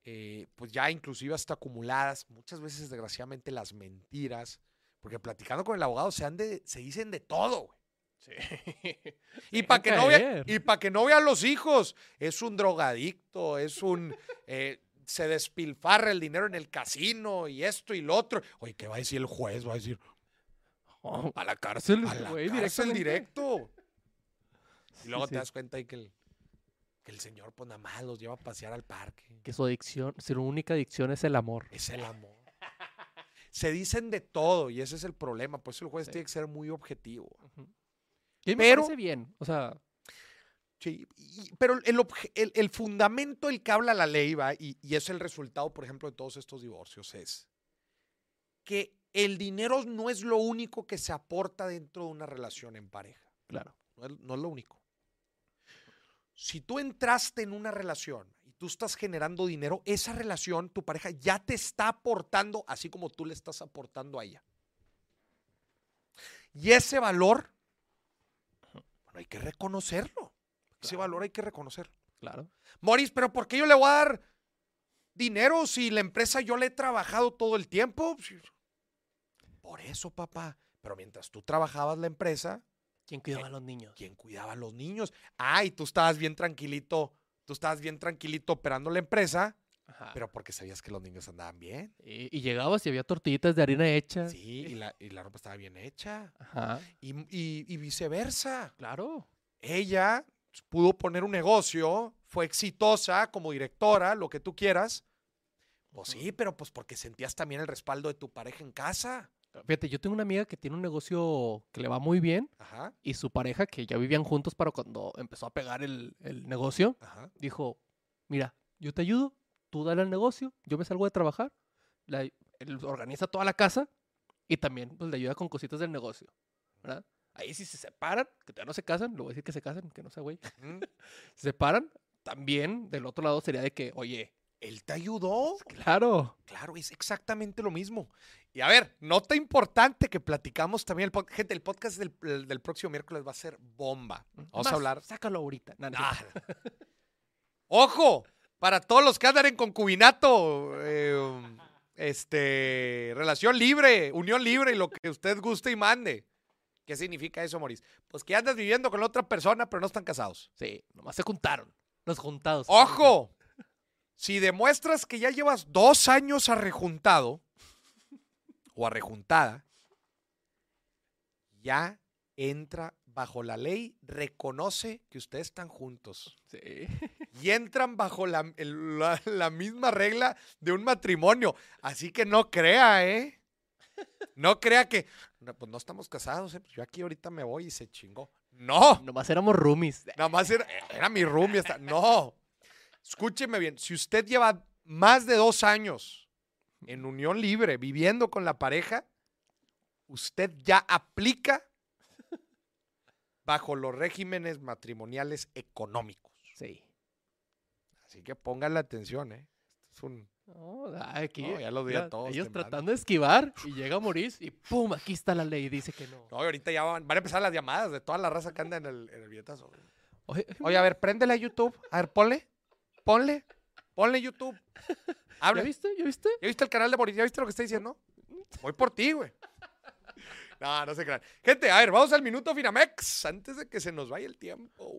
eh, pues ya inclusive hasta acumuladas, muchas veces desgraciadamente las mentiras, porque platicando con el abogado se, han de, se dicen de todo, güey. Sí. <laughs> Y para que, no vea- caer. y pa' que no vean los hijos, es un drogadicto, es un... eh, se despilfarra el dinero en el casino y esto y lo otro. Oye, ¿qué va a decir el juez? Va a decir, Oh, a la cárcel, a la cárcel directo. Y luego Sí, te sí. das cuenta ahí que el, que el señor, pues nada más los lleva a pasear al parque. Que su adicción, su única adicción es el amor. Es el amor. Se dicen de todo y ese es el problema. Por eso el juez Sí. tiene que ser muy objetivo. Y me Pero- parece bien. O sea, Sí, y- pero el, el- el fundamento el que habla la ley, va, y, y es el resultado, por ejemplo, de todos estos divorcios, es que el dinero no es lo único que se aporta dentro de una relación en pareja. claro. No es, no es lo único. Si tú entraste en una relación y tú estás generando dinero, esa relación, tu pareja, ya te está aportando así como tú le estás aportando a ella. Y ese valor, bueno, hay que reconocerlo. Ese valor hay que reconocerlo. Claro. Moris, pero ¿por qué yo le voy a dar dinero si la empresa yo le he trabajado todo el tiempo? Por eso, papá. Pero mientras tú trabajabas la empresa, ¿Quién cuidaba a los niños? ¿quién cuidaba a los niños? Ay, tú estabas bien tranquilito, tú estabas bien tranquilito operando la empresa, Ajá. pero porque sabías que los niños andaban bien. y, y llegabas y había tortillitas de harina hechas. Sí, y la, y la ropa estaba bien hecha. Ajá. Y, y- y viceversa. Claro. Ella pudo poner un negocio, fue exitosa como directora, lo que tú quieras. Pues sí, pero pues porque sentías también el respaldo de tu pareja en casa. Fíjate, yo tengo una amiga que tiene un negocio que le va muy bien Ajá, y su pareja, que ya vivían juntos para cuando empezó a pegar el, el negocio, ajá. dijo, mira, yo te ayudo, tú dale al negocio, yo me salgo de trabajar, la- él organiza toda la casa y también pues, le ayuda con cositas del negocio, ¿verdad? Ahí si se separan, que todavía no se casan, le voy a decir que se casan, que no sea güey, Mm. <laughs> se separan, también del otro lado sería de que, oye, Él te ayudó. claro, Claro, es exactamente lo mismo. Y a ver, nota importante que platicamos también. El Gente, el podcast del, el del próximo miércoles va a ser bomba. Vamos Más, a hablar. Sácalo ahorita. No, no es Ah. <laughs> Ojo, para todos los que andan en concubinato, eh, este, relación libre, unión libre y lo que usted guste y mande. ¿Qué significa eso, Maurice? Pues que andas viviendo con otra persona, pero no están casados. Sí, nomás se juntaron. Los juntados. ¡Ojo! Si demuestras que ya llevas dos años arrejuntado o arrejuntada, ya entra bajo la ley, reconoce que ustedes están juntos Sí. y entran bajo la, el- la- la misma regla de un matrimonio. Así que no crea, ¿eh? No crea que, "No, pues no estamos casados, ¿eh? Pues yo aquí ahorita me voy y se chingó. No. Nomás éramos roomies. Nada más era, era mi roomie. esta- No. Escúcheme bien. Si usted lleva más de dos años en unión libre, viviendo con la pareja, usted ya aplica bajo los regímenes matrimoniales económicos. Sí. Así que pongan la atención, ¿eh? Esto es un- No, aquí, No, ya los vi a todos Ellos temblando. tratando de esquivar y llega Maurice y ¡pum! Aquí está la ley. Dice que no. No, y ahorita ya van, van a empezar las llamadas de toda la raza que anda en el, en el billetazo. Oye, Oye, a ver, préndele a YouTube. A ver, ponle. Ponle. Ponle YouTube. <laughs> ¿ya Habla. viste? ¿Ya viste? ¿Ya viste el canal de Boris? ¿Ya viste lo que está diciendo? Voy por ti, güey. No, no se crean. Gente, a ver, vamos al minuto Finamex antes de que se nos vaya el tiempo.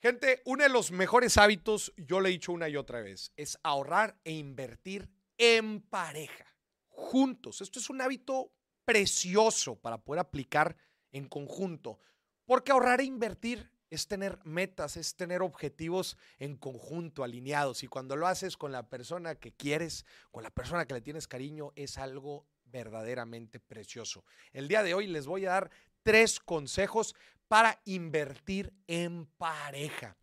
Gente, uno de los mejores hábitos, yo le he dicho una y otra vez, es ahorrar e invertir en pareja, juntos. Esto es un hábito precioso para poder aplicar en conjunto, porque ahorrar e invertir es tener metas, es tener objetivos en conjunto, alineados. Y cuando lo haces con la persona que quieres, con la persona que le tienes cariño, es algo verdaderamente precioso. El día de hoy les voy a dar tres consejos para invertir en pareja.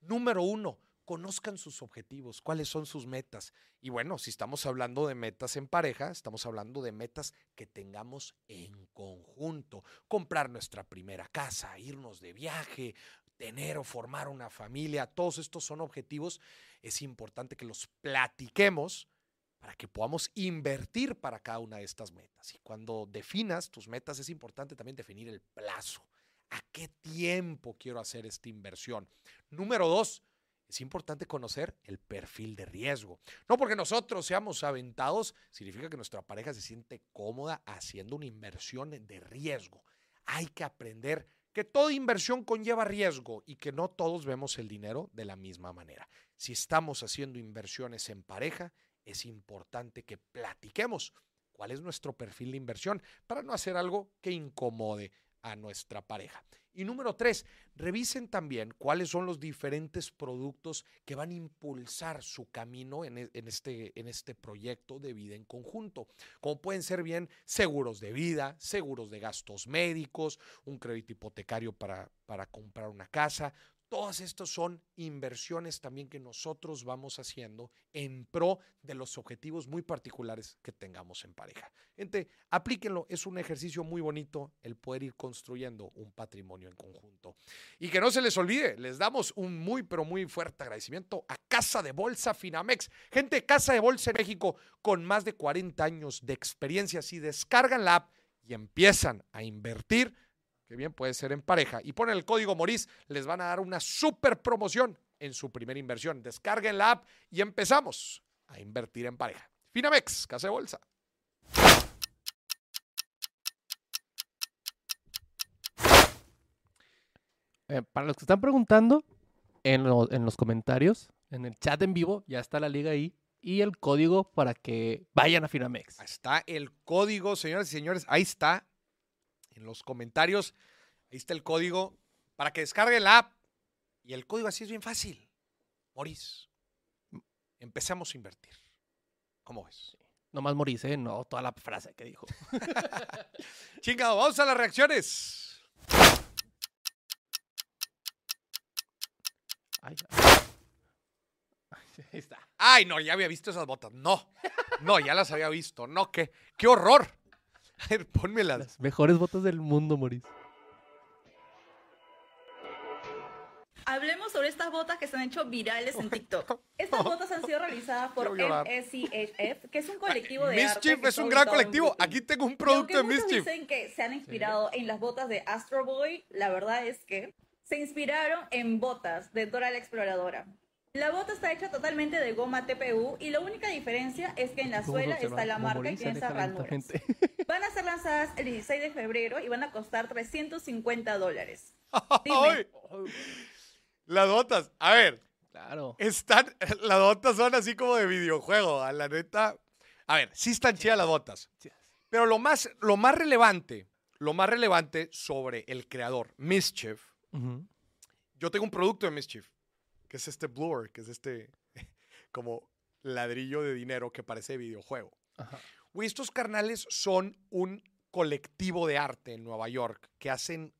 Número uno, conozcan sus objetivos, cuáles son sus metas. Y bueno, si estamos hablando de metas en pareja, estamos hablando de metas que tengamos en conjunto. Comprar nuestra primera casa, irnos de viaje, tener o formar una familia, todos estos son objetivos. Es importante que los platiquemos para que podamos invertir para cada una de estas metas. Y cuando definas tus metas es importante también definir el plazo. ¿A qué tiempo quiero hacer esta inversión? Número dos, es importante conocer el perfil de riesgo. No porque nosotros seamos aventados, significa que nuestra pareja se siente cómoda haciendo una inversión de riesgo. Hay que aprender que toda inversión conlleva riesgo y que no todos vemos el dinero de la misma manera. Si estamos haciendo inversiones en pareja, es importante que platiquemos cuál es nuestro perfil de inversión para no hacer algo que incomode a nuestra pareja. Y número tres, revisen también cuáles son los diferentes productos que van a impulsar su camino en, e, en, este, en este proyecto de vida en conjunto. Como pueden ser bien seguros de vida, seguros de gastos médicos, un crédito hipotecario para, para comprar una casa, Todas estas son inversiones también que nosotros vamos haciendo en pro de los objetivos muy particulares que tengamos en pareja. Gente, aplíquenlo, es un ejercicio muy bonito el poder ir construyendo un patrimonio en conjunto. Y que no se les olvide, les damos un muy, pero muy fuerte agradecimiento a Casa de Bolsa Finamex. Gente, Casa de Bolsa en México con más de 40 años de experiencia. Si descargan la app y empiezan a invertir, que bien puede ser en pareja, y ponen el código Moris, les van a dar una super promoción en su primera inversión. Descarguen la app y empezamos a invertir en pareja. Finamex, Casa de Bolsa. Eh, para los que están preguntando, en, lo- en los comentarios, en el chat en vivo, ya está la liga ahí y el código para que vayan a Finamex. Está el código, señoras y señores. Ahí está. En los comentarios. Ahí está el código para que descarguen la app. Y el código así es bien fácil. Moris. Empecemos a invertir. ¿Cómo ves? Nomás Moris, ¿eh? No toda la frase que dijo. <laughs> Chingado, vamos a las reacciones. Ay, ay. <laughs> Ahí está. Ay, no, ya había visto esas botas. No, no, ya las había visto. No, qué, qué horror. <laughs> A ver, pónmelas. Las mejores botas del mundo, Moris. Hablemos sobre estas botas que se han hecho virales en TikTok. <laughs> Estas botas han sido realizadas por. MSCHF, que es un colectivo de arte Mischief que es un gran colectivo. Aquí tengo un producto de Mischief. dicen que se han inspirado en las botas de Astro Boy, la verdad es que se inspiraron en botas de Dora la Exploradora. La bota está hecha totalmente de goma TPU y la única diferencia es que en la ¿Cómo suela está la marca y tiene ranuras. Van a ser lanzadas el 16 de febrero y van a costar 350 dólares. <laughs> Las botas. A ver, Claro. están, <laughs> las botas son así como de videojuego. A la neta. A ver, sí están chidas las botas. Pero lo más, lo más relevante, lo más relevante sobre el creador, Mischief, yo tengo un producto de Mischief, que es este blur, que es este <laughs> como ladrillo de dinero que parece videojuego. Ajá. Güey, estos carnales son un colectivo de arte en Nueva York que hacen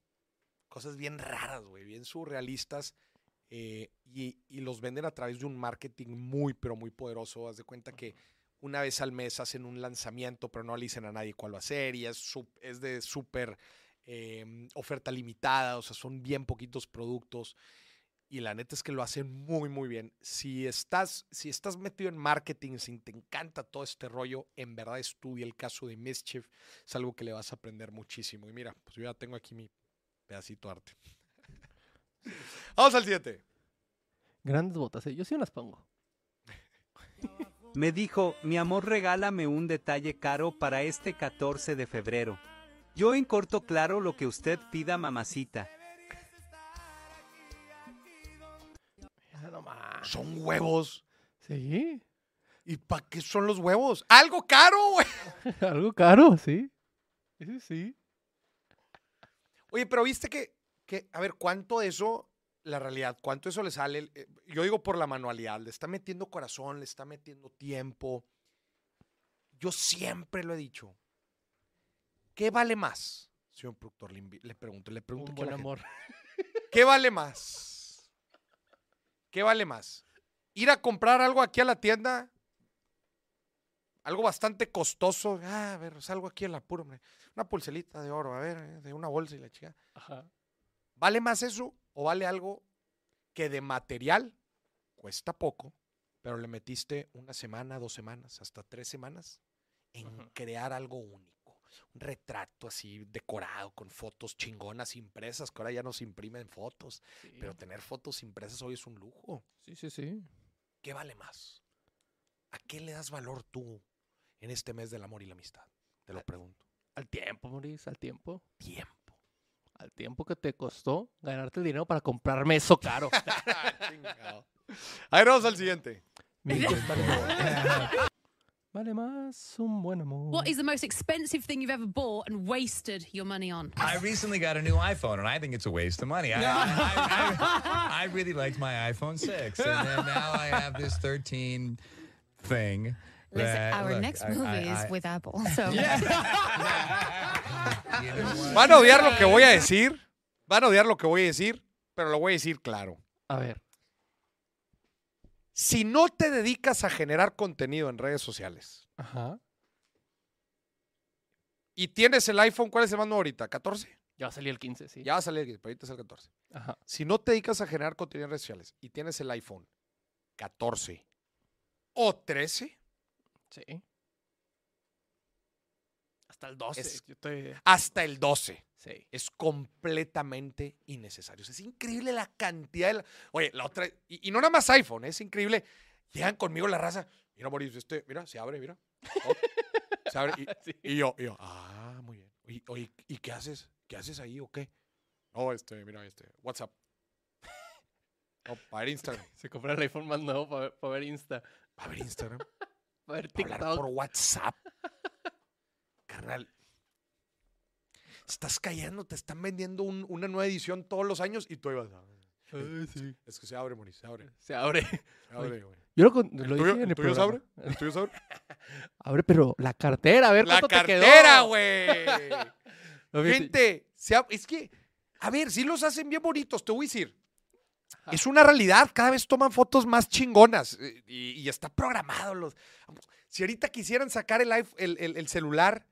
cosas bien raras, güey, bien surrealistas. eh, y, y los venden a través de un marketing muy, pero muy poderoso. Haz de cuenta que una vez al mes hacen un lanzamiento, pero no le dicen a nadie cuál va a ser. Y es, sup- es de súper eh, oferta limitada, o sea, son bien poquitos productos. Y la neta es que lo hacen muy, muy bien. Si estás, si estás metido en marketing, si te encanta todo este rollo, en verdad estudia el caso de Mischief. Es algo que le vas a aprender muchísimo. Y mira, pues yo ya tengo aquí mi pedacito de arte. <laughs> Vamos al 7. Grandes botas, ¿eh? Yo sí las pongo. Me dijo, mi amor regálame un detalle caro para este 14 de febrero. Yo en corto claro lo que usted pida mamacita. Son huevos. Sí. ¿Y para qué son los huevos? ¡Algo caro, güey! <laughs> Algo caro, sí. Sí, sí. Oye, pero viste que, que, a ver, ¿cuánto eso, la realidad, cuánto eso le sale? Eh, Yo digo por la manualidad, le está metiendo corazón, le está metiendo tiempo. Yo siempre lo he dicho. ¿Qué vale más? Señor productor, le, pregunto, le pregunto Un buen gente. amor. ¿Qué vale más? ¿Qué vale más? ir a comprar algo aquí a la tienda, algo bastante costoso. Ah, a ver, salgo aquí en la pura, hombre. Una pulselita de oro, a ver, eh, de una bolsa y la chica. Ajá. ¿Vale más eso o vale algo que de material cuesta poco, pero le metiste una semana, dos semanas, hasta tres semanas en crear algo único? Un retrato así decorado con fotos chingonas impresas, que ahora ya no se imprimen fotos, Sí. pero tener fotos impresas hoy es un lujo. sí, sí, sí. ¿Qué vale más? ¿A qué le das valor tú en este mes del amor y la amistad? Te lo pregunto. Al tiempo, Maurice, al tiempo. Tiempo. Al tiempo que te costó ganarte el dinero para comprarme eso caro. <laughs> A ver, vamos al siguiente. <laughs> <laughs> Mi cuesta- vale más un buen amor. What is the most expensive thing you've ever bought and wasted your money on? I recently got a new iPhone, and I think it's a waste of money. I, I, I, I, I really liked my iPhone 6, and then <laughs> now I have this 13 thing. Listen, that, our look, next movie I- is I- with Apple, so <laughs> <laughs> you? Van a odiar lo que voy a decir. Van a odiar lo que voy a decir, pero lo voy a decir claro. A ver, Si no te dedicas a generar contenido en redes sociales ajá. y tienes el iPhone, ¿cuál es el más nuevo ahorita? ¿14? Ya va a salir el 15, sí. Ya va a salir, el- pero ahorita es el 14. Ajá. Si no te dedicas a generar contenido en redes sociales y tienes el iPhone 14 o 13, Sí. Hasta el 12. Es- yo estoy... hasta el 12, Sí. es completamente innecesario. O sea, es increíble la cantidad de... la- Oye, la otra... Y, y no nada más iPhone, es increíble. Llegan conmigo la raza. Mira, Boris, este, mira, se abre, mira. Oh, se abre. Y, <laughs> Sí. y yo, y yo, ah, muy bien. Oye, ¿y qué haces? ¿Qué haces ahí o qué? No, este, mira, este, WhatsApp. No, para ver Instagram. <laughs> Se compró el iPhone más nuevo para ver, para ver Insta. Para ver Instagram. <laughs> Para ver Para hablar por TikTok. WhatsApp. Carnal. Estás cayendo, te están vendiendo un- una nueva edición todos los años y tú ibas. Ay, sí. Es que se abre, Moni, se abre. Se abre. Se abre, güey. Yo lo, con- lo ¿El dije tuyo, en el el tuyo se abre? ¿El tuyo se abre? <laughs> Abre, pero la cartera, a ver La cuánto te quedó. cartera, <laughs> güey. Gente, se ab- es que, a ver, sí los hacen bien bonitos, te voy a decir. Es una realidad, cada vez toman fotos más chingonas eh, y, y está programado. Los, si ahorita quisieran sacar el, iPhone- el, el- el celular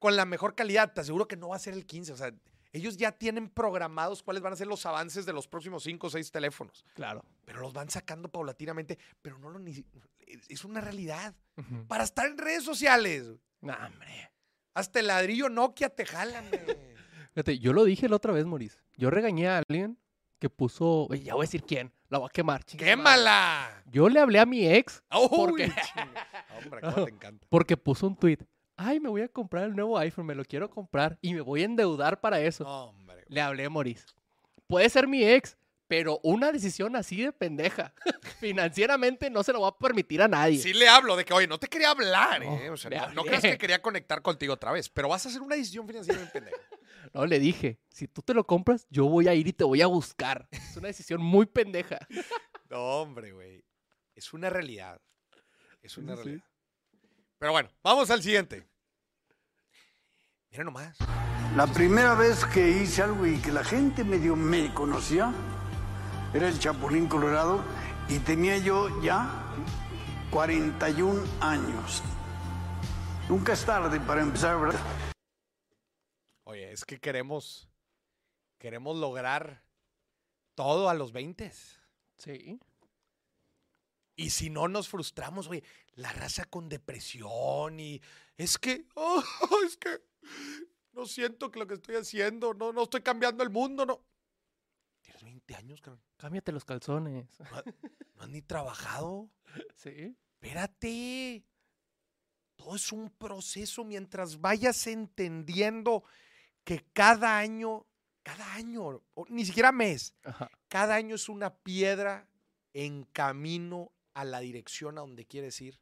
con la mejor calidad, te aseguro que no va a ser el 15. O sea, ellos ya tienen programados cuáles van a ser los avances de los próximos 5 o 6 teléfonos. Claro. Pero los van sacando paulatinamente, pero no lo ni. Es una realidad. Para estar en redes sociales, Nah, hombre. hasta el ladrillo Nokia te jalan, güey. <laughs> Fíjate, yo lo dije la otra vez, Maurice. Yo regañé a alguien que puso. Ya voy a decir quién. La voy a quemar. chinga madre. ¡Quémala! Yo le hablé a mi ex porque, chinga. <laughs> Hombre, cómo te encanta. porque puso un tweet. Ay, me voy a comprar el nuevo iPhone, me lo quiero comprar y me voy a endeudar para eso. No, hombre. Le hablé a Maurice. Puede ser mi ex, pero una decisión así de pendeja. <laughs> Financieramente no se lo va a permitir a nadie. Sí le hablo de que, oye, no te quería hablar, No, ¿eh? O sea, no, no creas que quería conectar contigo otra vez, pero vas a hacer una decisión financiera bien pendeja. <laughs> No, le dije, si tú te lo compras, yo voy a ir y te voy a buscar. Es una decisión muy pendeja. <laughs> No, hombre, güey. Es una realidad. Es una realidad. Pero bueno, vamos al siguiente. Mira nomás. La primera vez que hice algo y que la gente medio me conocía era el Chapulín Colorado y tenía yo ya 41 años. Nunca es tarde para empezar, ¿verdad? Oye, es que queremos, queremos lograr todo a los 20. Sí. Y si no nos frustramos, oye, la raza con depresión y es que, <laughs> oh, es que no siento que lo que estoy haciendo, no, no estoy cambiando el mundo, no. Tienes 20 años, cabrón. Cámbiate los calzones. No, ha- no has ni trabajado. <laughs> Sí. Espérate. Todo es un proceso mientras vayas entendiendo que cada año, cada año, o ni siquiera mes, Ajá. cada año es una piedra en camino a la dirección a donde quieres ir.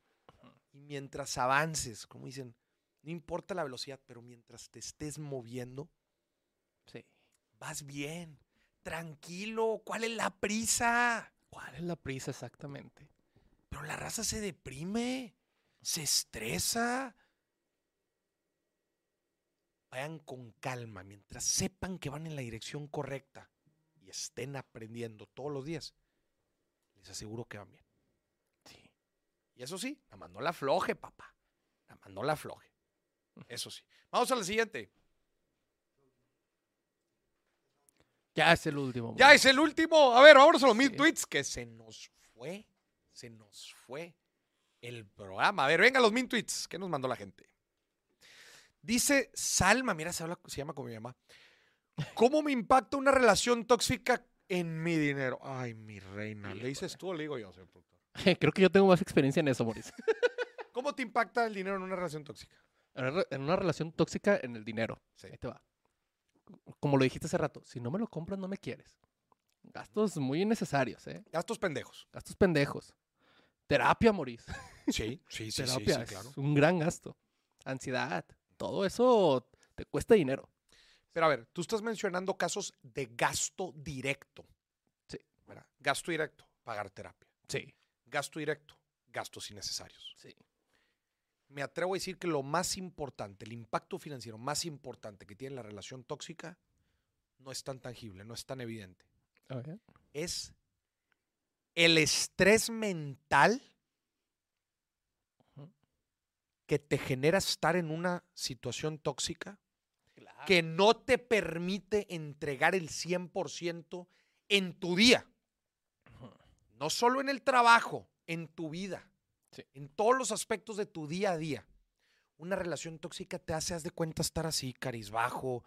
Y mientras avances, como dicen, no importa la velocidad, pero mientras te estés moviendo, Sí. vas bien. Tranquilo, ¿cuál es la prisa? ¿Cuál es la prisa exactamente? Pero la raza se deprime, se estresa. Vayan con calma, mientras sepan que van en la dirección correcta y estén aprendiendo todos los días, les aseguro que van bien. Y eso sí, la mandó la floje, papá. La mandó la floje. Eso sí. Vamos a la siguiente. Ya es el último. Ya es el último. A ver, vámonos a los mil Sí. tweets que se nos fue. Se nos fue el programa. A ver, venga los mil tweets. ¿Qué nos mandó la gente? Dice Salma, mira, se, habla- se llama como mi mamá. ¿Cómo me impacta una relación tóxica en mi dinero? Ay, mi reina. ¿Le dices tú o le digo yo, señor productor? <laughs> Creo que yo tengo más experiencia en eso, Maurice. <laughs> ¿Cómo te impacta el dinero en una relación tóxica? En una relación tóxica en el dinero. Sí. Ahí te va. Como lo dijiste hace rato, si no me lo compras, no me quieres. Gastos muy innecesarios, ¿eh? Gastos pendejos. Gastos pendejos. Terapia, Maurice. <laughs> Sí, sí, sí, sí, Terapia sí, es claro. un gran gasto. Ansiedad. Todo eso te cuesta dinero. Pero a ver, tú estás mencionando casos de gasto directo. Sí. ¿verdad? Gasto directo, pagar terapia. Sí. Gasto directo, gastos innecesarios. Sí. Me atrevo a decir que lo más importante, el impacto financiero más importante que tiene la relación tóxica, no es tan tangible, no es tan evidente. Es el estrés mental que te genera estar en una situación tóxica que no te permite entregar el 100% en tu día. No solo en el trabajo, en tu vida. Sí. En todos los aspectos de tu día a día. Una relación tóxica te hace, haz de cuenta, estar así, carizbajo,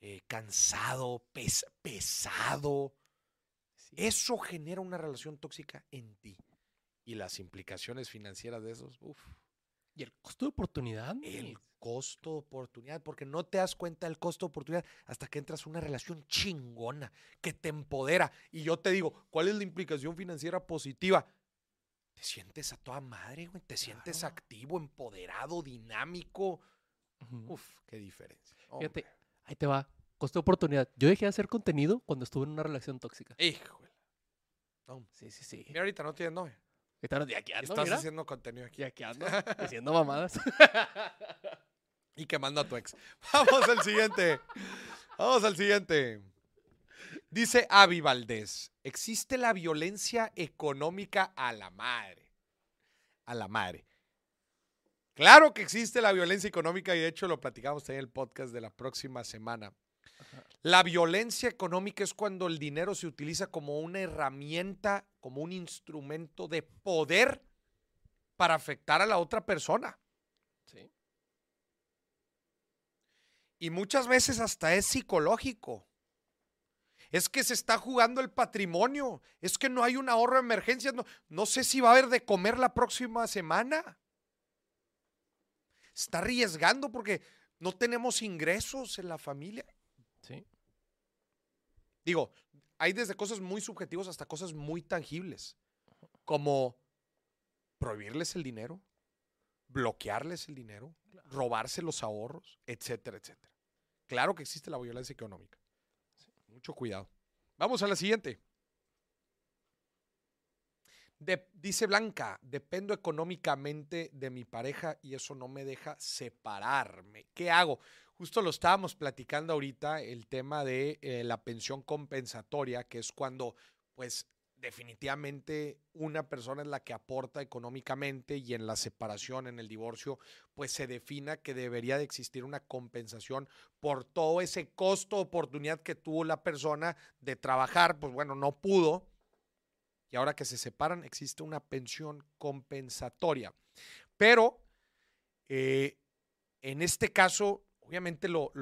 eh, cansado, pes- pesado. Eso genera una relación tóxica en ti. Y las implicaciones financieras de esos, uff. ¿Y el costo de oportunidad? El? Costo de oportunidad, porque no te das cuenta del costo de oportunidad hasta que entras a una relación chingona que te empodera. Y yo te digo, ¿cuál es la implicación financiera positiva? Te sientes a toda madre, güey. Te sientes activo, empoderado, dinámico. Uf, qué diferencia. Fíjate, ahí te va. Costo de oportunidad. Yo dejé de hacer contenido cuando estuve en una relación tóxica. Híjole. No, Sí, sí, sí. mira, ahorita no tienes novia. Ahorita aquí ando, Estás mira. haciendo contenido aquí. Y aquí ando, <laughs> haciendo mamadas. <laughs> Y quemando a tu ex. <laughs> Vamos al siguiente. Vamos al siguiente. Dice Avi Valdés, existe la violencia económica a la madre. A la madre. Claro que existe la violencia económica y de hecho lo platicamos en el podcast de la próxima semana. La violencia económica es cuando el dinero se utiliza como una herramienta, como un instrumento de poder para afectar a la otra persona. Y muchas veces hasta es psicológico. Es que se está jugando el patrimonio. Es que no hay un ahorro de emergencias. No, no sé si va a haber de comer la próxima semana. Está arriesgando porque no tenemos ingresos en la familia. Sí. Digo, hay desde cosas muy subjetivas hasta cosas muy tangibles. Como prohibirles el dinero, bloquearles el dinero, robarse los ahorros, etcétera, etcétera. Claro que existe la violencia económica. Mucho cuidado. Vamos a la siguiente. Dice Blanca, dependo económicamente de mi pareja y eso no me deja separarme. ¿Qué hago? Justo lo estábamos platicando ahorita, el tema de eh, la pensión compensatoria, que es cuando, pues, definitivamente una persona es la que aporta económicamente y en la separación, en el divorcio, pues se defina que debería de existir una compensación por todo ese costo oportunidad que tuvo la persona de trabajar, pues bueno, no pudo. Y ahora que se separan, existe una pensión compensatoria. Pero eh, en este caso, obviamente, lo,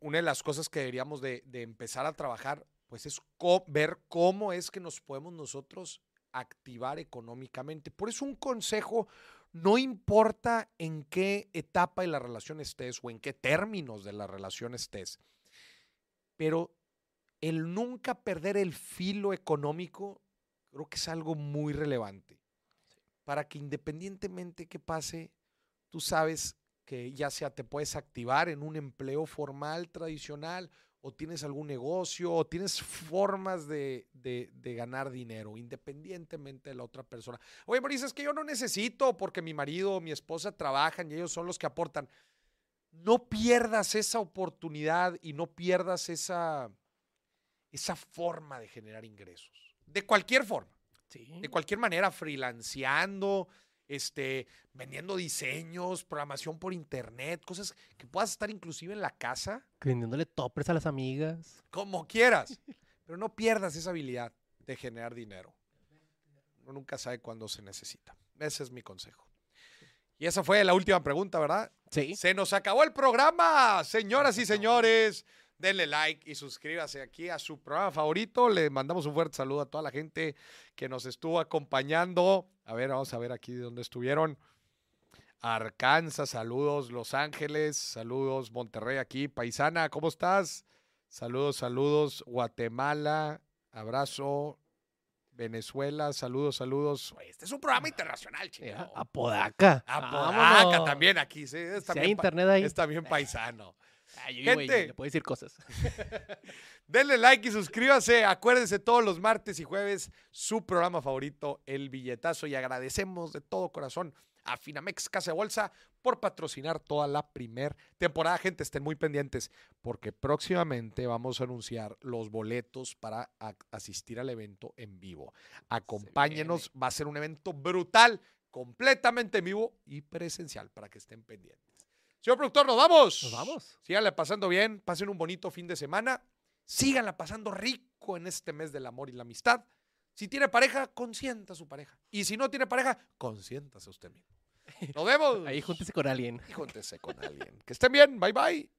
una de las cosas que deberíamos de, de empezar a trabajar, pues es ver cómo es que nos podemos nosotros activar económicamente. Por eso un consejo, no importa en qué etapa de la relación estés o en qué términos de la relación estés, pero el nunca perder el filo económico creo que es algo muy relevante para que independientemente que pase, tú sabes que ya sea te puedes activar en un empleo formal tradicional o tienes algún negocio o tienes formas de, de- de ganar dinero independientemente de la otra persona. Oye, Mauricio, es que yo no necesito porque mi marido o mi esposa trabajan y ellos son los que aportan. No pierdas esa oportunidad y no pierdas esa, esa forma de generar ingresos. De cualquier forma Sí. de cualquier manera, freelanceando, este, vendiendo diseños, programación por internet, cosas que puedas estar inclusive en la casa, Vendiéndole toppers a las amigas. como quieras. Pero no pierdas esa habilidad de generar dinero. Uno nunca sabe cuándo se necesita. Ese es mi consejo. Y esa fue la última pregunta, ¿verdad? Sí. Se nos acabó el programa, señoras y señores. Denle like y suscríbase aquí a su programa favorito. Le mandamos un fuerte saludo a toda la gente que nos estuvo acompañando. A ver, vamos a ver aquí de dónde estuvieron. Arkansas, saludos. Los Ángeles, saludos. Monterrey aquí. Paisana, ¿cómo estás? Saludos, saludos. Guatemala, abrazo. Venezuela, saludos, saludos. Este es un programa internacional, Mira, chingado. Apodaca. Apodaca Vámonos. también aquí. Sí, es Si hay también pa- internet ahí. es también paisano. Yo Gente. le puedo decir cosas. <laughs> Denle like y suscríbase. Acuérdense todos los martes y jueves su programa favorito, El Billetazo. Y agradecemos de todo corazón a Finamex Casa de Bolsa por patrocinar toda la primer temporada. Gente, estén muy pendientes porque próximamente vamos a anunciar los boletos para asistir al evento en vivo. Acompáñenos, va a ser un evento brutal, completamente en vivo y presencial para que estén pendientes. Señor productor, nos vamos. Nos vamos. Síganle pasando bien, pasen un bonito fin de semana. Síganla pasando rico en este mes del amor y la amistad. Si tiene pareja, consienta a su pareja. Y si no tiene pareja, consiéntase a usted mismo. Nos vemos. <laughs> Ahí júntese con alguien. Y júntese con alguien. Que estén bien. Bye bye.